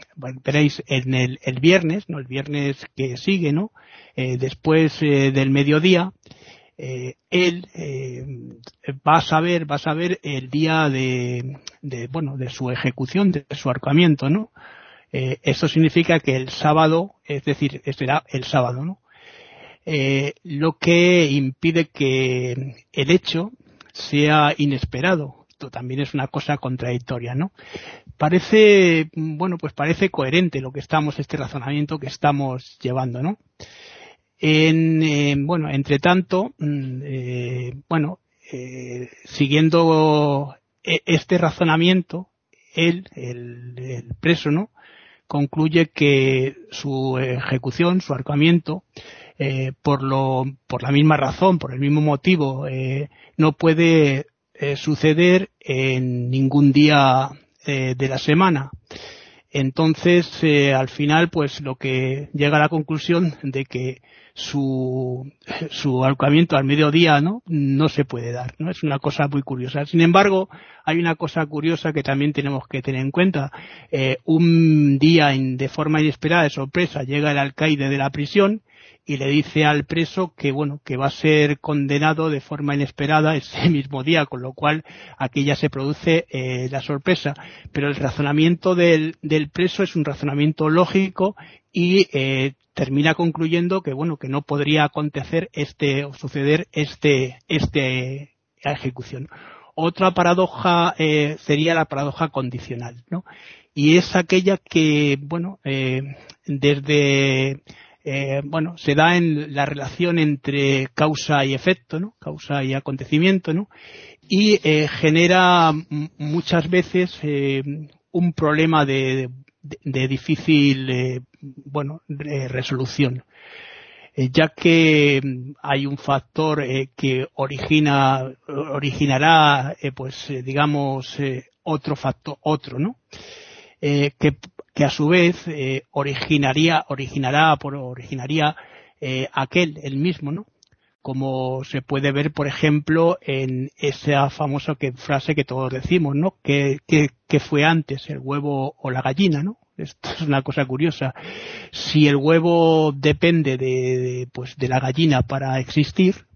veréis, en el, el, viernes, ¿no? El viernes que sigue, ¿no? después del mediodía, eh, él eh, va a saber, va a saber el día de, bueno, de su ejecución, de su arcamiento, ¿no? Eh, eso significa que el sábado, es decir, será el sábado, ¿no? lo que impide que el hecho sea inesperado. También es una cosa contradictoria, ¿no? Parece, bueno, pues parece coherente lo que estamos, este razonamiento que estamos llevando, ¿no? En, bueno, entre tanto, mm, eh, bueno, eh, siguiendo e, este razonamiento, él, el, preso, ¿no? Concluye que su ejecución, su arcamiento, eh, por lo, por la misma razón, por el mismo motivo, no puede suceder en ningún día de la semana. Entonces, al final, pues lo que llega a la conclusión de que su, su al mediodía, ¿no? No se puede dar, ¿no? Es una cosa muy curiosa. Sin embargo, hay una cosa curiosa que también tenemos que tener en cuenta. Eh, un día, de forma inesperada, de sorpresa, llega el alcaide de la prisión y le dice al preso que bueno que va a ser condenado de forma inesperada ese mismo día con lo cual aquí ya se produce eh, la sorpresa. Pero el razonamiento del, del, preso es un razonamiento lógico y eh, termina concluyendo que bueno que no podría acontecer este o suceder este este ejecución. Otra paradoja eh, sería la paradoja condicional no y es aquella que bueno desde eh, bueno se da en la relación entre causa y efecto no causa y acontecimiento no y eh, genera muchas veces eh, un problema de, de, difícil bueno resolución. Ya que mm, hay un factor eh, que origina originará pues digamos otro factor otro no que, que a su vez originaría originará por originaría aquel el mismo no como se puede ver, por ejemplo, en esa famosa que, frase que todos decimos, ¿no? Que, que, fue antes, el huevo o la gallina, ¿no? Esto es una cosa curiosa. Si el huevo depende de, pues, de la gallina para existir,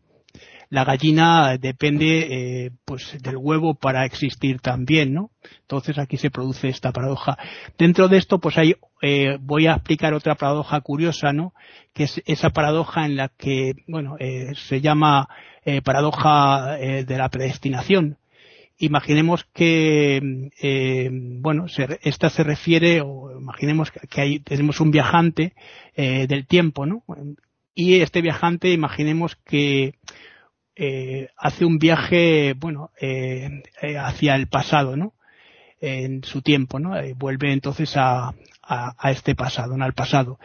la gallina depende eh, pues del huevo para existir también, ¿no? Entonces aquí se produce esta paradoja. Dentro de esto, pues hay, eh, voy a explicar otra paradoja curiosa, ¿no? Que es esa paradoja en la que, bueno, eh, se llama eh, paradoja de la predestinación. Imaginemos que, eh, bueno, se, esta se refiere, o imaginemos que, hay, tenemos un viajante del tiempo, ¿no? Y este viajante, imaginemos que eh, hace un viaje, bueno, eh, eh, hacia el pasado, ¿no? en su tiempo, ¿no? Eh, vuelve entonces a, a, este pasado, ¿no? al pasado.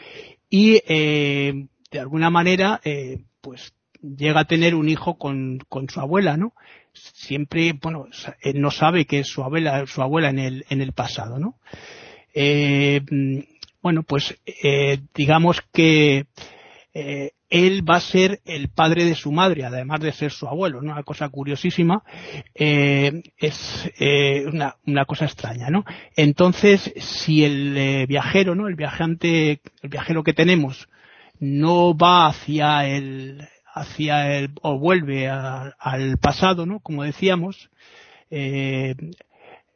Y eh, de alguna manera, pues llega a tener un hijo con, con su abuela, ¿no? Siempre, bueno, no sabe que es su abuela, su abuela en el, en el pasado, ¿no? Eh, bueno, pues digamos que eh, él va a ser el padre de su madre, además de ser su abuelo, ¿no? Una cosa curiosísima, eh, es eh, una, una, cosa extraña, ¿no? Entonces, si el eh, viajero, ¿no? El viajante, el viajero que tenemos, no va hacia el, hacia el, o vuelve al pasado, ¿no? Como decíamos, eh,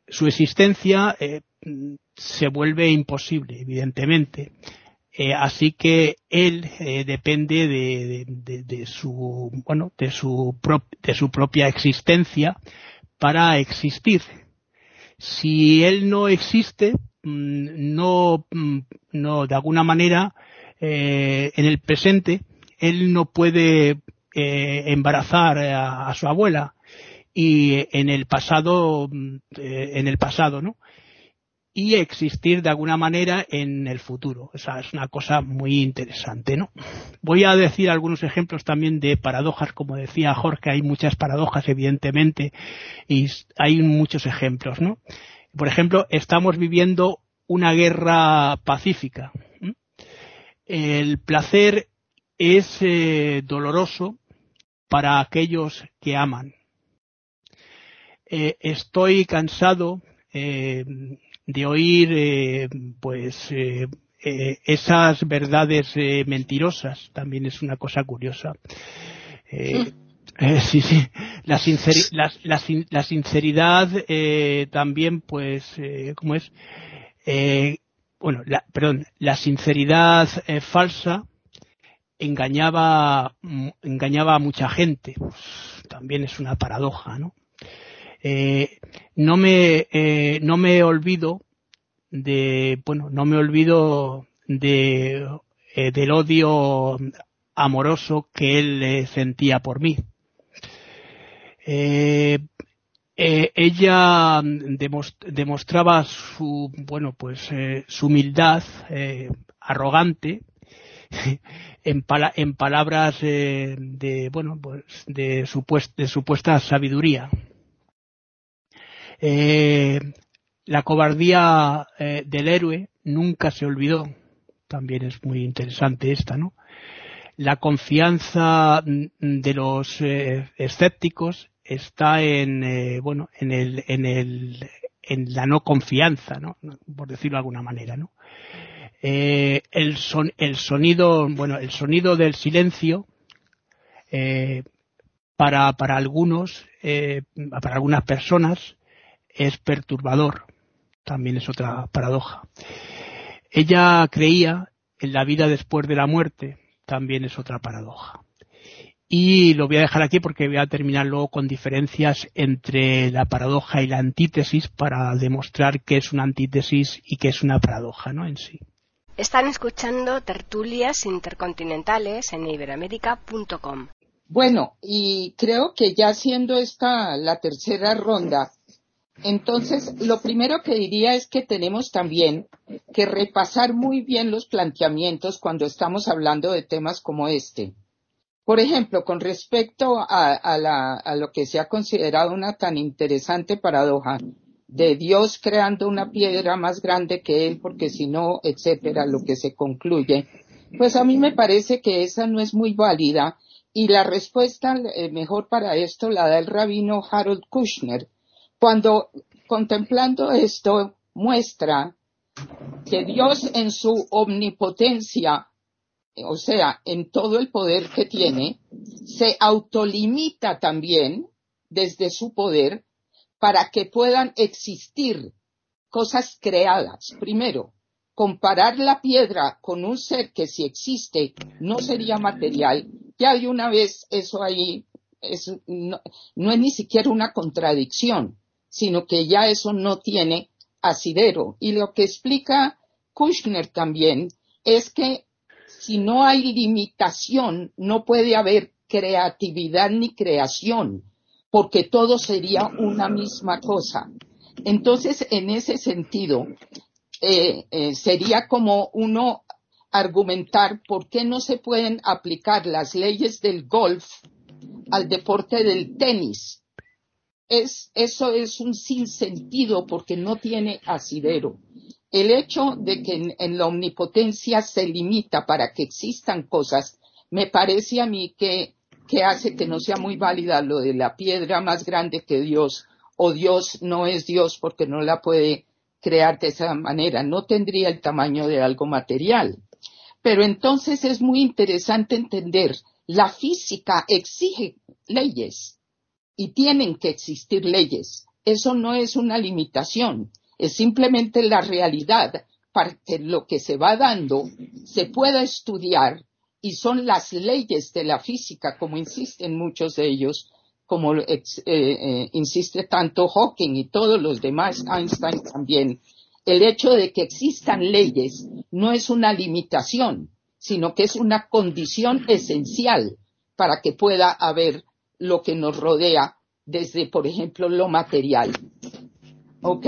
su existencia se vuelve imposible, evidentemente. Eh, así que él eh, depende de, de, de, su bueno de su de su propia existencia para existir. Si él no existe mm, no mm, no de alguna manera eh, en el presente él no puede embarazar a, su abuela. Y en el pasado mm, en el pasado no y existir de alguna manera en el futuro. Esa es una cosa muy interesante, ¿no? Voy a decir algunos ejemplos también de paradojas, como decía Jorge, hay muchas paradojas, evidentemente, y hay muchos ejemplos, ¿no? Por ejemplo, estamos viviendo una guerra pacífica. El placer es eh, doloroso para aquellos que aman. Eh, estoy cansado eh, de oír eh, pues eh, eh, esas verdades eh, mentirosas también es una cosa curiosa. Eh, sí. sí la, sinceri la, la, la sinceridad también pues cómo es bueno la, perdón la sinceridad falsa engañaba engañaba a mucha gente. Pues, también es una paradoja no eh, no me eh, no me olvido de bueno no me olvido de eh, del odio amoroso que él eh, sentía por mí. Eh, eh, ella demostraba su bueno pues su humildad arrogante en, pala en palabras de bueno pues de, supuest de supuesta sabiduría eh, la cobardía eh, del héroe nunca se olvidó. También es muy interesante esta, ¿no? La confianza de los eh, escépticos está en, bueno, en el, en el, en la no confianza, ¿no? Por decirlo de alguna manera, ¿no? El, son, el sonido, bueno, el sonido del silencio, para, para algunos, para algunas personas, es perturbador. También es otra paradoja. Ella creía en la vida después de la muerte. También es otra paradoja. Y lo voy a dejar aquí porque voy a terminar luego con diferencias entre la paradoja y la antítesis para demostrar qué es una antítesis y qué es una paradoja, ¿no? En sí. Están escuchando tertulias intercontinentales en iberamérica.com. Bueno, y creo que ya siendo esta la tercera ronda, entonces, lo primero que diría es que tenemos también que repasar muy bien los planteamientos cuando estamos hablando de temas como este. Por ejemplo, con respecto a, lo que se ha considerado una tan interesante paradoja de Dios creando una piedra más grande que él, porque si no, etcétera, lo que se concluye, pues a mí me parece que esa no es muy válida y la respuesta eh, mejor para esto la da el rabino Harold Kushner, cuando contemplando esto muestra que Dios en su omnipotencia, o sea, en todo el poder que tiene, se autolimita también desde su poder para que puedan existir cosas creadas. Primero, comparar la piedra con un ser que si existe no sería material, ya de una vez eso ahí no es ni siquiera una contradicción sino que ya eso no tiene asidero. Y lo que explica Kushner también es que si no hay limitación, no puede haber creatividad ni creación, porque todo sería una misma cosa. Entonces, en ese sentido, eh, eh, sería como uno argumentar por qué no se pueden aplicar las leyes del golf al deporte del tenis. Es, eso es un sinsentido porque no tiene asidero. El hecho de que en, la omnipotencia se limita para que existan cosas, me parece a mí que, que hace que no sea muy válida lo de la piedra más grande que Dios o Dios no es Dios porque no la puede crear de esa manera, no tendría el tamaño de algo material. Pero entonces es muy interesante entender, la física exige leyes y tienen que existir leyes. Eso no es una limitación, es simplemente la realidad para que lo que se va dando se pueda estudiar y son las leyes de la física, como insisten muchos de ellos, como eh, eh, insiste tanto Hawking y todos los demás, Einstein también, el hecho de que existan leyes no es una limitación, sino que es una condición esencial para que pueda haber lo que nos rodea desde, por ejemplo, lo material. ¿Ok?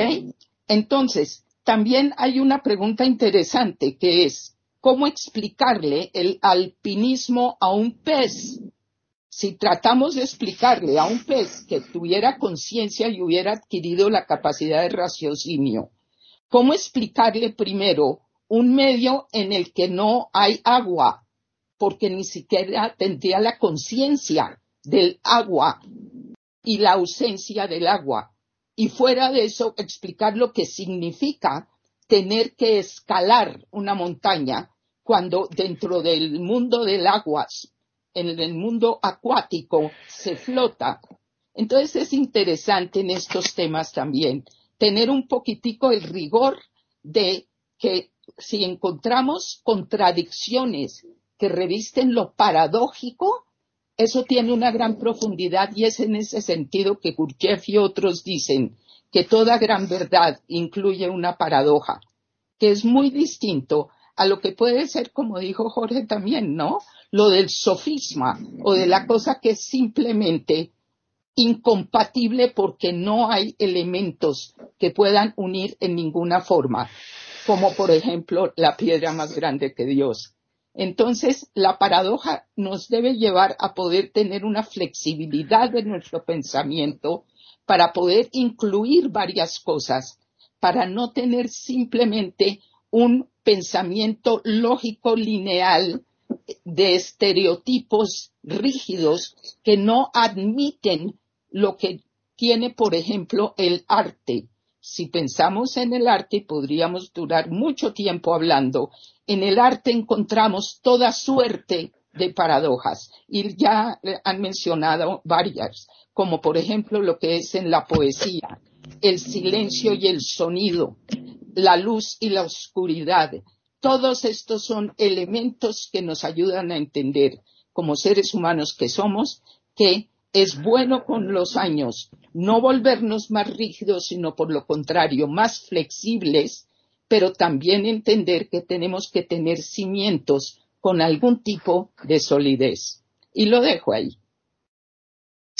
Entonces, también hay una pregunta interesante que es, ¿cómo explicarle el alpinismo a un pez? si tratamos de explicarle a un pez que tuviera conciencia y hubiera adquirido la capacidad de raciocinio, ¿cómo explicarle primero un medio en el que no hay agua? Porque ni siquiera tendría la conciencia del agua y la ausencia del agua. Y fuera de eso, explicar lo que significa tener que escalar una montaña cuando dentro del mundo del agua en el mundo acuático se flota. Entonces es interesante en estos temas también tener un poquitico el rigor de que si encontramos contradicciones que revisten lo paradójico, eso tiene una gran profundidad y es en ese sentido que Gurdjieff y otros dicen que toda gran verdad incluye una paradoja, que es muy distinto a lo que puede ser, como dijo Jorge también, ¿no? lo del sofisma o de la cosa que es simplemente incompatible porque no hay elementos que puedan unir en ninguna forma, como por ejemplo la piedra más grande que Dios. Entonces, la paradoja nos debe llevar a poder tener una flexibilidad de nuestro pensamiento para poder incluir varias cosas, para no tener simplemente un pensamiento lógico lineal de estereotipos rígidos que no admiten lo que tiene, por ejemplo, el arte. Si pensamos en el arte, podríamos durar mucho tiempo hablando. En el arte encontramos toda suerte de paradojas y ya han mencionado varias, como por ejemplo lo que es en la poesía, el silencio y el sonido, la luz y la oscuridad, todos estos son elementos que nos ayudan a entender, como seres humanos que somos, que es bueno con los años no volvernos más rígidos, sino por lo contrario, más flexibles, pero también entender que tenemos que tener cimientos con algún tipo de solidez. Y lo dejo ahí.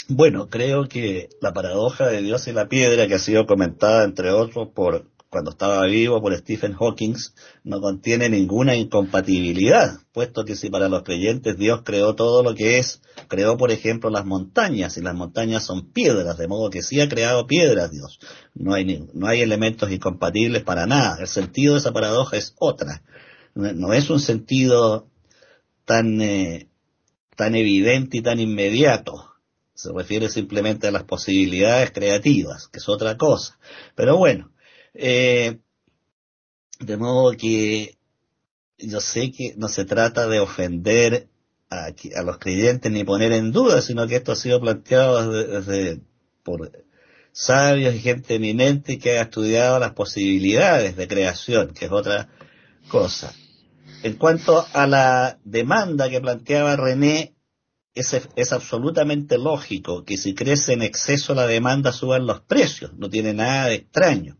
Bueno, creo que la paradoja de Dios y la piedra, que ha sido comentada entre otros por cuando estaba vivo por Stephen Hawking, no contiene ninguna incompatibilidad, puesto que si para los creyentes Dios creó todo lo que es, creó por ejemplo las montañas, y las montañas son piedras, de modo que sí ha creado piedras Dios. No hay, no hay elementos incompatibles para nada. El sentido de esa paradoja es otra. No, es un sentido tan, eh, tan evidente y tan inmediato se refiere simplemente a las posibilidades creativas, que es otra cosa. Pero bueno, eh, de modo que yo sé que no se trata de ofender a, los creyentes ni poner en duda, sino que esto ha sido planteado desde, por sabios y gente eminente que ha estudiado las posibilidades de creación, que es otra cosa. En cuanto a la demanda que planteaba René, es, es, absolutamente lógico que si crece en exceso la demanda suban los precios, no tiene nada de extraño.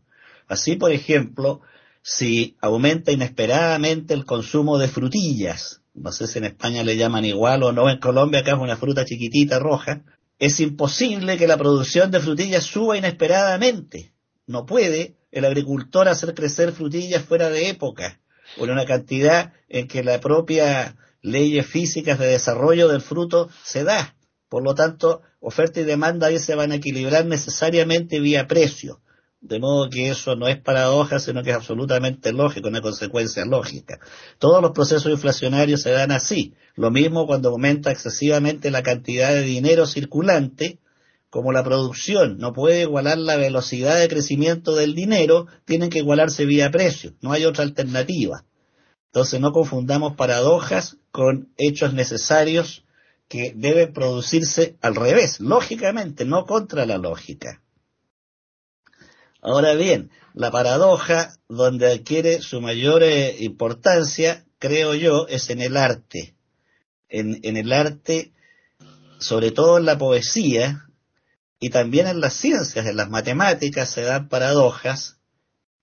Así, por ejemplo, si aumenta inesperadamente el consumo de frutillas, no sé si en España le llaman igual o no, en Colombia acá es una fruta chiquitita roja, es imposible que la producción de frutillas suba inesperadamente. No puede el agricultor hacer crecer frutillas fuera de época, o en una cantidad en que la propia leyes físicas de desarrollo del fruto se da. Por lo tanto, oferta y demanda ahí se van a equilibrar necesariamente vía precio. De modo que eso no es paradoja, sino que es absolutamente lógico, una consecuencia lógica. Todos los procesos inflacionarios se dan así. Lo mismo cuando aumenta excesivamente la cantidad de dinero circulante, como la producción no puede igualar la velocidad de crecimiento del dinero, tienen que igualarse vía precio. No hay otra alternativa. Entonces no confundamos paradojas con hechos necesarios que deben producirse al revés, lógicamente, no contra la lógica. Ahora bien, la paradoja donde adquiere su mayor eh, importancia, creo yo, es en el arte. En, en el arte, sobre todo en la poesía, y también en las ciencias, en las matemáticas se dan paradojas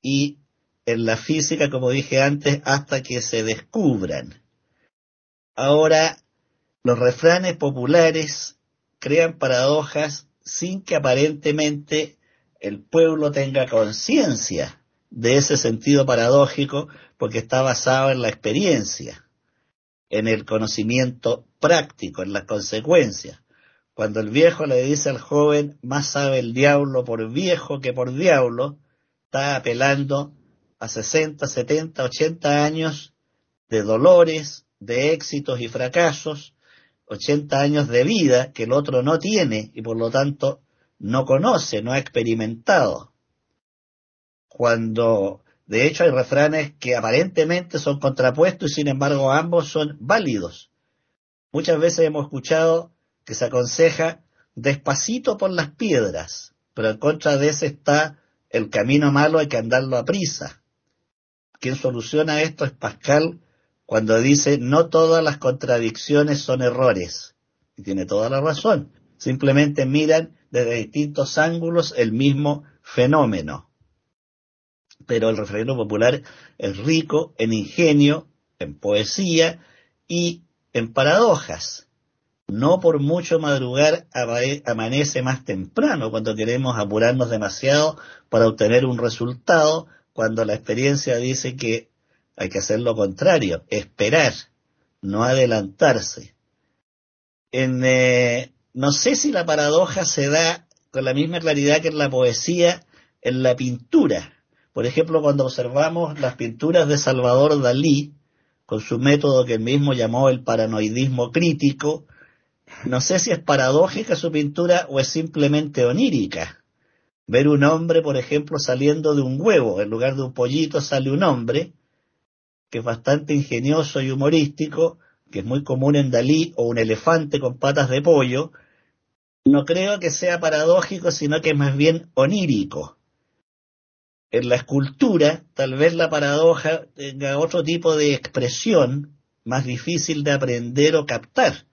y en la física, como dije antes, hasta que se descubran. Ahora, los refranes populares crean paradojas sin que aparentemente el pueblo tenga conciencia de ese sentido paradójico porque está basado en la experiencia, en el conocimiento práctico, en las consecuencias. Cuando el viejo le dice al joven, más sabe el diablo por viejo que por diablo, está apelando a 60, 70, 80 años de dolores, de éxitos y fracasos, 80 años de vida que el otro no tiene y por lo tanto no conoce, no ha experimentado. Cuando, de hecho, hay refranes que aparentemente son contrapuestos y sin embargo ambos son válidos. Muchas veces hemos escuchado que se aconseja despacito por las piedras, pero en contra de ese está el camino malo hay que andarlo a prisa. Quien soluciona esto es Pascal cuando dice no todas las contradicciones son errores. Y tiene toda la razón. Simplemente miran desde distintos ángulos el mismo fenómeno. Pero el refrendo popular es rico en ingenio, en poesía y en paradojas. No por mucho madrugar amanece más temprano cuando queremos apurarnos demasiado para obtener un resultado, cuando la experiencia dice que hay que hacer lo contrario, esperar, no adelantarse. En, eh, no sé si la paradoja se da con la misma claridad que en la poesía, en la pintura. Por ejemplo, cuando observamos las pinturas de Salvador Dalí, con su método que él mismo llamó el paranoidismo crítico, no sé si es paradójica su pintura o es simplemente onírica. Ver un hombre, por ejemplo, saliendo de un huevo, en lugar de un pollito sale un hombre, que es bastante ingenioso y humorístico, que es muy común en Dalí, o un elefante con patas de pollo, no creo que sea paradójico, sino que es más bien onírico. En la escultura, tal vez la paradoja tenga otro tipo de expresión más difícil de aprender o captar.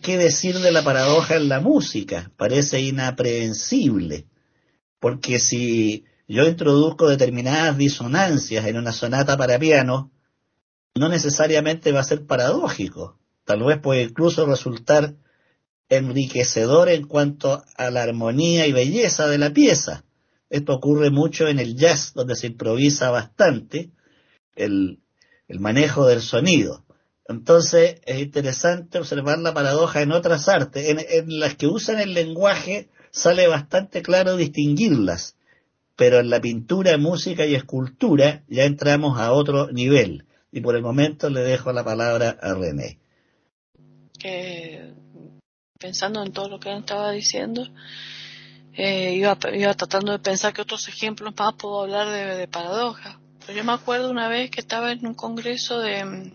¿Qué decir de la paradoja en la música? Parece inaprehensible. Porque si yo introduzco determinadas disonancias en una sonata para piano, no necesariamente va a ser paradójico. Tal vez puede incluso resultar enriquecedor en cuanto a la armonía y belleza de la pieza. Esto ocurre mucho en el jazz, donde se improvisa bastante el, manejo del sonido. Entonces es interesante observar la paradoja en otras artes, en las que usan el lenguaje sale bastante claro distinguirlas, pero en la pintura, música y escultura ya entramos a otro nivel. Y por el momento le dejo la palabra a René. Pensando en todo lo que él estaba diciendo, eh, iba, iba, tratando de pensar que otros ejemplos más puedo hablar de, de paradojas. Pero yo me acuerdo una vez que estaba en un congreso de,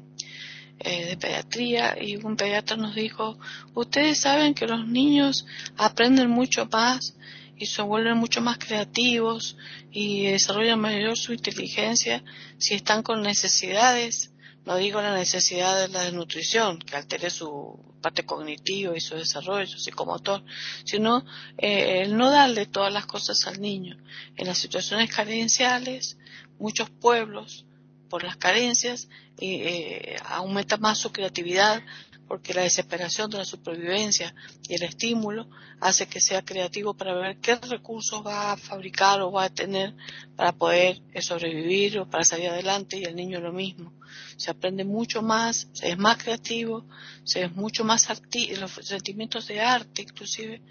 eh, de pediatría y un pediatra nos dijo, ustedes saben que los niños aprenden mucho más y se vuelven mucho más creativos y desarrollan mayor su inteligencia si están con necesidades. No digo la necesidad de la nutrición, que altere su parte cognitiva y su desarrollo psicomotor, sino eh, el no darle todas las cosas al niño. En las situaciones carenciales, muchos pueblos por las carencias, eh, aumenta más su creatividad, porque la desesperación de la supervivencia y el estímulo hace que sea creativo para ver qué recursos va a fabricar o va a tener para poder eh, sobrevivir o para salir adelante y el niño lo mismo. Se aprende mucho más, se es más creativo, se es mucho más arti los sentimientos de arte, inclusive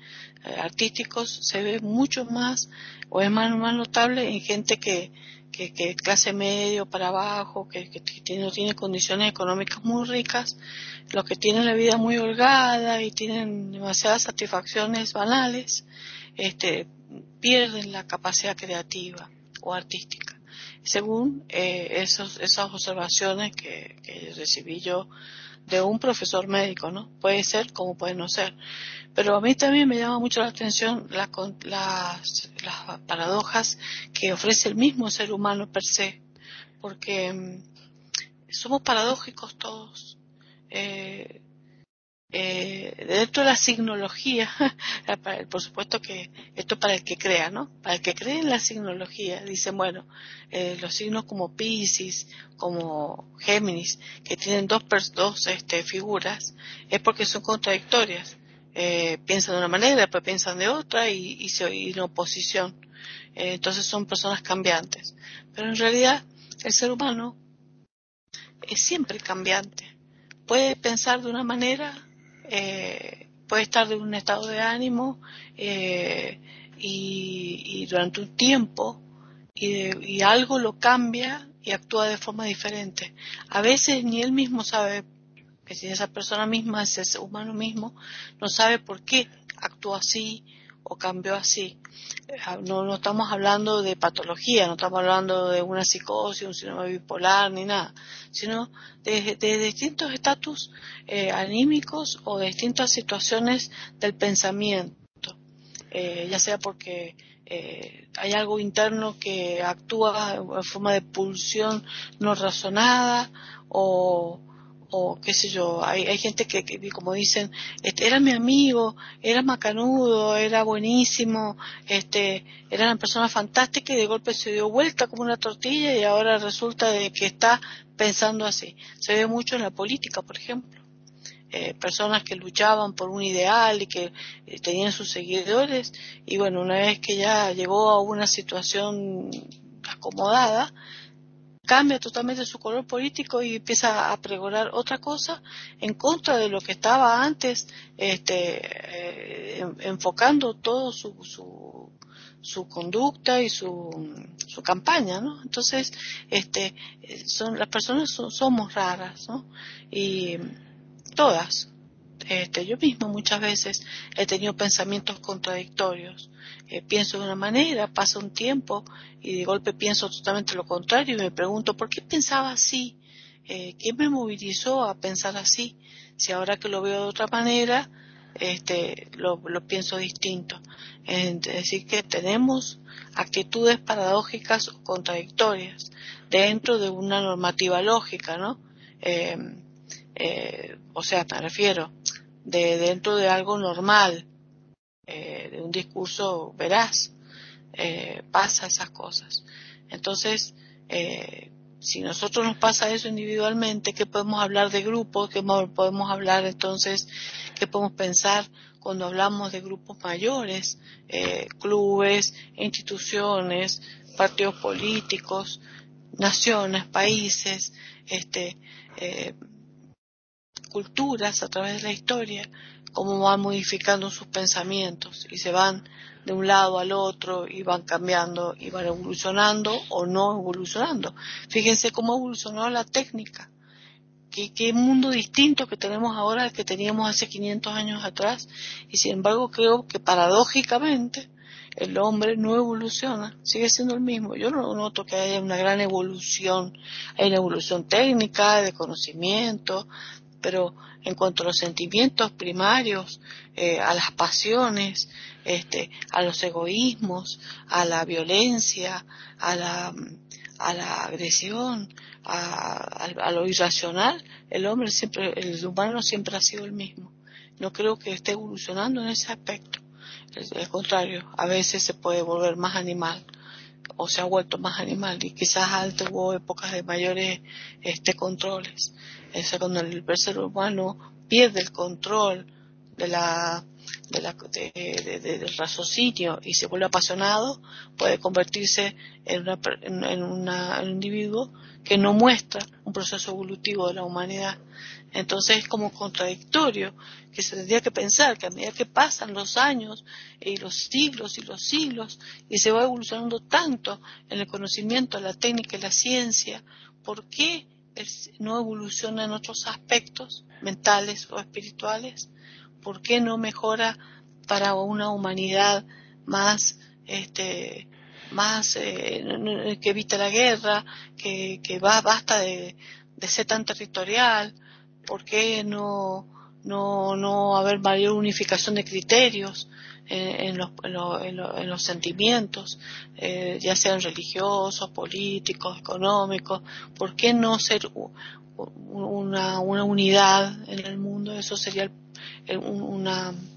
eh, artísticos, se ve mucho más o es más notable en gente que, que, que clase medio para abajo, que, no tiene condiciones económicas muy ricas, los que tienen la vida muy holgada y tienen demasiadas satisfacciones banales, este, pierden la capacidad creativa o artística. Según eh, esas observaciones que recibí yo de un profesor médico, ¿no? Puede ser como puede no ser. Pero a mí también me llama mucho la atención las, las paradojas que ofrece el mismo ser humano per se, porque mm, somos paradójicos todos. Eh, eh, dentro de la signología, por supuesto que esto es para el que crea, ¿no? Para el que cree en la signología, dicen, bueno, eh, los signos como Pisces, como Géminis, que tienen dos, dos este, figuras, es porque son contradictorias. Eh, piensan de una manera, después piensan de otra y, y se en oposición. Eh, entonces son personas cambiantes. Pero en realidad el ser humano es siempre cambiante. Puede pensar de una manera eh, puede estar de un estado de ánimo eh, y, durante un tiempo y, algo lo cambia y actúa de forma diferente. A veces ni él mismo sabe, que si esa persona misma, ese humano mismo, no sabe por qué actúa así o cambió así. Eh, no, no estamos hablando de patología, no estamos hablando de una psicosis, un síndrome bipolar, ni nada, sino de, distintos estatus eh, anímicos o de distintas situaciones del pensamiento, eh, ya sea porque hay algo interno que actúa en forma de pulsión no razonada o, o qué sé yo, hay, hay gente que, como dicen, este, era mi amigo, era macanudo, era buenísimo, este, era una persona fantástica y de golpe se dio vuelta como una tortilla y ahora resulta de que está pensando así. Se ve mucho en la política, por ejemplo. Eh, personas que luchaban por un ideal y que eh, tenían sus seguidores y bueno, una vez que ya llegó a una situación acomodada, cambia totalmente su color político y empieza a pregonar otra cosa en contra de lo que estaba antes, este, eh, enfocando todo su, su, su conducta y su, su campaña, ¿no? Entonces, este, son, las personas somos raras, ¿no? Y todas, este, yo mismo muchas veces he tenido pensamientos contradictorios eh, pienso de una manera, pasa un tiempo y de golpe pienso totalmente lo contrario y me pregunto, ¿por qué pensaba así? Eh, ¿Qué me movilizó a pensar así? Si ahora que lo veo de otra manera, este, lo, pienso distinto. Es decir, que tenemos actitudes paradójicas o contradictorias dentro de una normativa lógica, ¿no? Eh, o sea, me refiero, de dentro de algo normal, eh, de un discurso veraz, eh, pasa esas cosas. Entonces, eh, si nosotros nos pasa eso individualmente, ¿qué podemos hablar de grupos? ¿Qué podemos hablar entonces? ¿Qué podemos pensar cuando hablamos de grupos mayores, eh, clubes, instituciones, partidos políticos, naciones, países, este, eh, culturas a través de la historia? Cómo van modificando sus pensamientos y se van de un lado al otro y van cambiando y van evolucionando o no evolucionando. Fíjense cómo evolucionó la técnica. Qué, qué mundo distinto que tenemos ahora al que teníamos hace 500 años atrás. Y sin embargo creo que paradójicamente el hombre no evoluciona, sigue siendo el mismo. Yo no noto que haya una gran evolución. Hay una evolución técnica, de conocimiento, pero en cuanto a los sentimientos primarios, eh, a las pasiones, este, a los egoísmos, a la violencia, a la, a la agresión, a, lo irracional, el hombre siempre, el humano siempre ha sido el mismo. No creo que esté evolucionando en ese aspecto. Al contrario, a veces se puede volver más animal o se ha vuelto más animal y quizás antes hubo épocas de mayores este controles. Esa cuando el ser humano pierde el control de la, de la del raciocinio y se vuelve apasionado, puede convertirse en, una, en un individuo que no muestra un proceso evolutivo de la humanidad. Entonces es como contradictorio, que se tendría que pensar que a medida que pasan los años y los siglos y los siglos y se va evolucionando tanto en el conocimiento, la técnica y la ciencia, ¿por qué no evoluciona en otros aspectos mentales o espirituales? ¿Por qué no mejora para una humanidad más este más eh, que evita la guerra, que, va basta de, de ser tan territorial, ¿por qué no, no, no haber mayor unificación de criterios en, los, en, los, sentimientos, eh, ya sean religiosos, políticos, económicos? ¿Por qué no ser una, una unidad en el mundo? Eso sería un,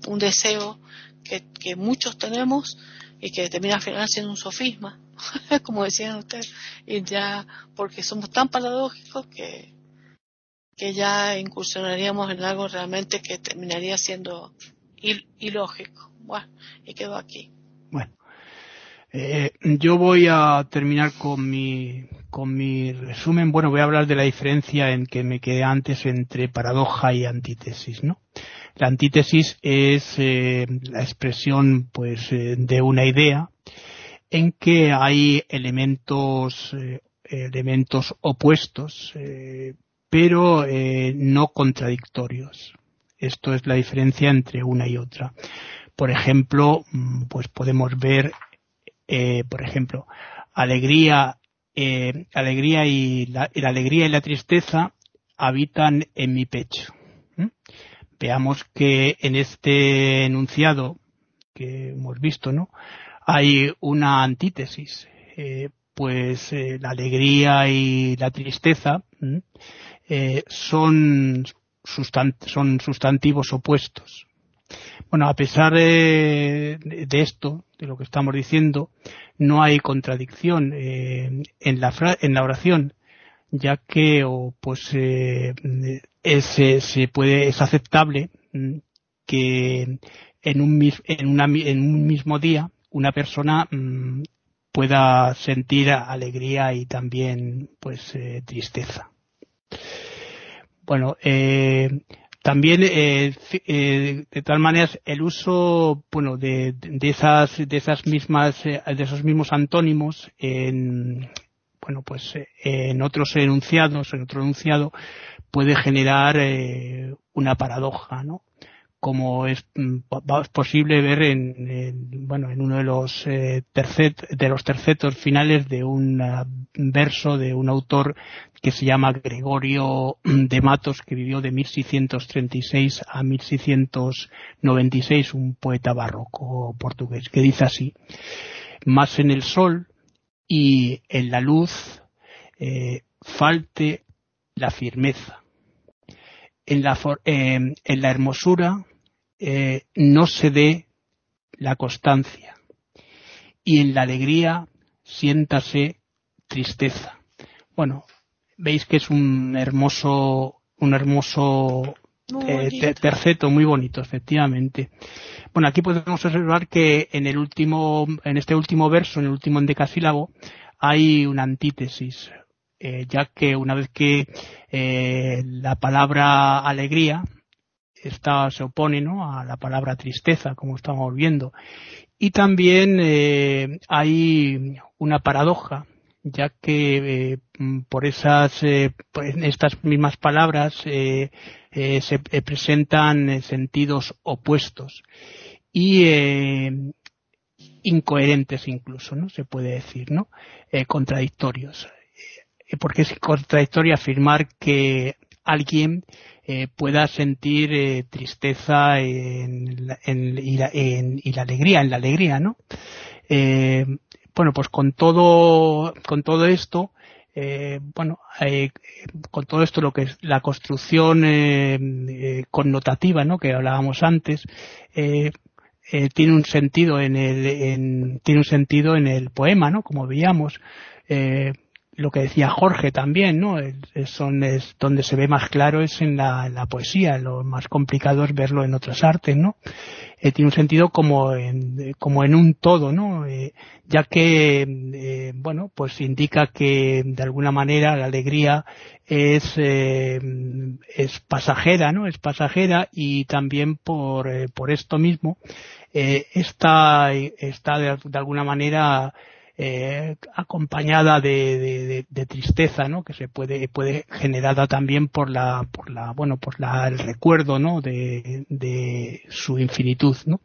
un deseo que, que muchos tenemos y que termina al final siendo un sofisma, como decían ustedes, y ya porque somos tan paradójicos que que ya incursionaríamos en algo realmente que terminaría siendo ilógico. Y quedo aquí. Bueno, eh, yo voy a terminar con mi, con mi resumen. Bueno, voy a hablar de la diferencia en que me quedé antes entre paradoja y antítesis, ¿no? La antítesis es eh, la expresión, pues, eh, de una idea en que hay elementos, elementos opuestos, pero eh, no contradictorios. Esto es la diferencia entre una y otra. Por ejemplo, mm, pues podemos ver, eh, por ejemplo, alegría, eh, alegría y la, alegría y la tristeza habitan en mi pecho. Veamos que en este enunciado que hemos visto, ¿no? Hay una antítesis. pues la alegría y la tristeza eh, son sustantivos opuestos. Bueno, a pesar de, esto, de lo que estamos diciendo, no hay contradicción eh, en, la en la oración, ya que o, pues eh, es, se puede es aceptable mm, que en un, en, una, en un mismo día una persona mm, pueda sentir alegría y también pues tristeza. Bueno, eh, también eh, eh, de todas maneras el uso bueno de, de esas de esas mismas de esos mismos antónimos en bueno pues en otros enunciados en otro enunciado puede generar una paradoja no como es mm, posible ver en, bueno en uno de los eh, de los tercetos finales de un ah, verso de un autor que se llama Gregorio de Matos que vivió de 1636 a 1696 un poeta barroco portugués que dice así más en el sol y en la luz eh, falte la firmeza en la, eh, en la hermosura eh, no se dé la constancia y en la alegría siéntase tristeza. Bueno, veis que es un hermoso, un hermoso eh, terceto muy bonito, efectivamente. Bueno, aquí podemos observar que en el último, en este último verso, en el último endecasílabo, hay una antítesis, eh, ya que una vez que eh, la palabra alegría está, se opone ¿no? a la palabra tristeza, como estamos viendo. Y también eh, hay una paradoja, ya que por esas estas mismas palabras se presentan sentidos opuestos y incoherentes incluso, ¿no? Se puede decir, ¿no? contradictorios. Porque es contradictorio afirmar que alguien eh, pueda sentir eh, tristeza en, y, la, alegría, en la alegría, ¿no? Eh, bueno, pues con todo, con todo esto, bueno, con todo esto lo que es la construcción connotativa, ¿no? Que hablábamos antes, tiene un sentido en el, tiene un sentido en el poema, ¿no? Como veíamos, lo que decía Jorge también, ¿no? son, es donde se ve más claro es en la, poesía, lo más complicado es verlo en otras artes, ¿no? Eh, tiene un sentido como en, como en un todo, ¿no? Eh, ya que, eh, bueno, pues indica que de alguna manera la alegría es, es pasajera, ¿no? Es pasajera y también por, por esto mismo, está, está de alguna manera eh, acompañada de, tristeza, ¿no? Que se puede, puede generada también por la, por la, bueno, por la, el recuerdo, ¿no? De, su infinitud, ¿no?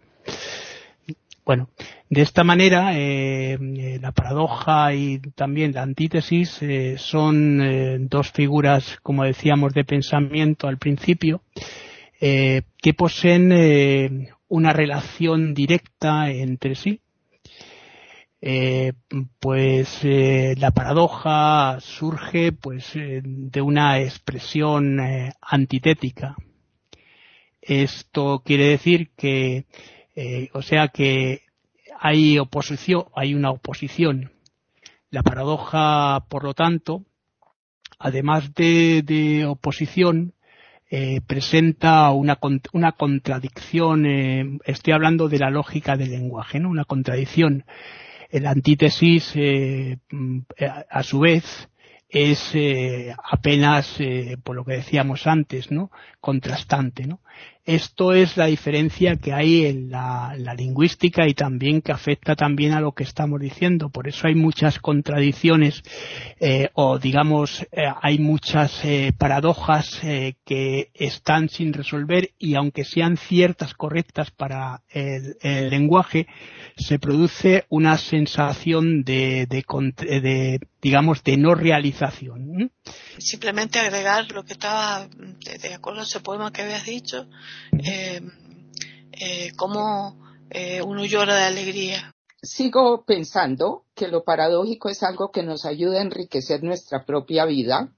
Bueno, de esta manera, eh, la paradoja y también la antítesis eh, son dos figuras, como decíamos, de pensamiento al principio, que poseen una relación directa entre sí, eh, pues eh, la paradoja surge pues eh, de una expresión antitética. Esto quiere decir que, o sea que hay oposición, hay una oposición. La paradoja, por lo tanto, además de, oposición, presenta una, una contradicción, estoy hablando de la lógica del lenguaje, ¿no? Una contradicción el antítesis, eh, mm, a, su vez, es eh, apenas, eh, por lo que decíamos antes, ¿no? Contrastante, ¿no? Esto es la diferencia que hay en la, lingüística y también que afecta también a lo que estamos diciendo. Por eso hay muchas contradicciones eh, o digamos eh, hay muchas eh, paradojas que están sin resolver y aunque sean ciertas correctas para el, lenguaje, se produce una sensación de, de, digamos de no realización. Simplemente agregar lo que estaba de acuerdo a ese poema que habías dicho eh, eh, cómo eh, uno llora de alegría. Sigo pensando que lo paradójico es algo que nos ayuda a enriquecer nuestra propia vida,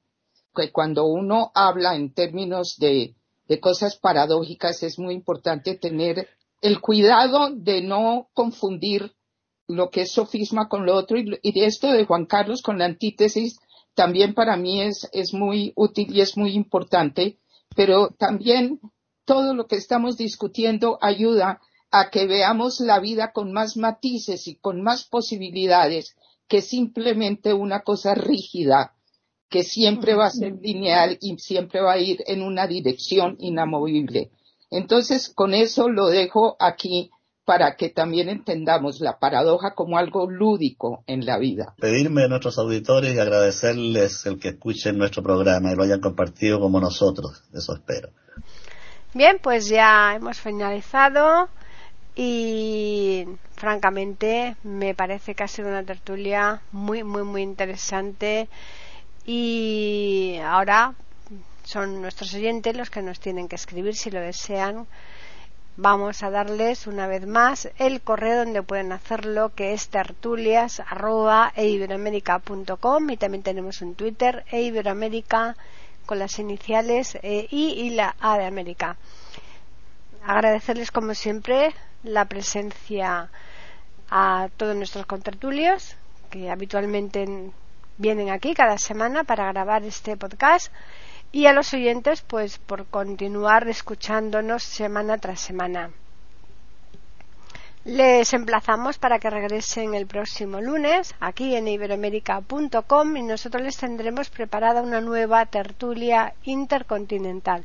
que cuando uno habla en términos de, cosas paradójicas es muy importante tener el cuidado de no confundir lo que es sofisma con lo otro y, y esto de Juan Carlos con la antítesis también para mí es, es muy útil y es muy importante, pero también todo lo que estamos discutiendo ayuda a que veamos la vida con más matices y con más posibilidades que simplemente una cosa rígida que siempre va a ser lineal y siempre va a ir en una dirección inamovible. Entonces, con eso lo dejo aquí para que también entendamos la paradoja como algo lúdico en la vida. Pedirme a nuestros auditores y agradecerles el que escuchen nuestro programa y lo hayan compartido como nosotros, eso espero. Bien, pues ya hemos finalizado y francamente me parece que ha sido una tertulia muy, muy, muy interesante y ahora son nuestros oyentes los que nos tienen que escribir si lo desean. Vamos a darles una vez más el correo donde pueden hacerlo, que es tertulias.com y también tenemos un Twitter, eiberoamerica con las iniciales e I y la A de América. Agradecerles como siempre la presencia a todos nuestros contertulios que habitualmente vienen aquí cada semana para grabar este podcast y a los oyentes pues por continuar escuchándonos semana tras semana. Les emplazamos para que regresen el próximo lunes aquí en iberoamérica.com y nosotros les tendremos preparada una nueva tertulia intercontinental.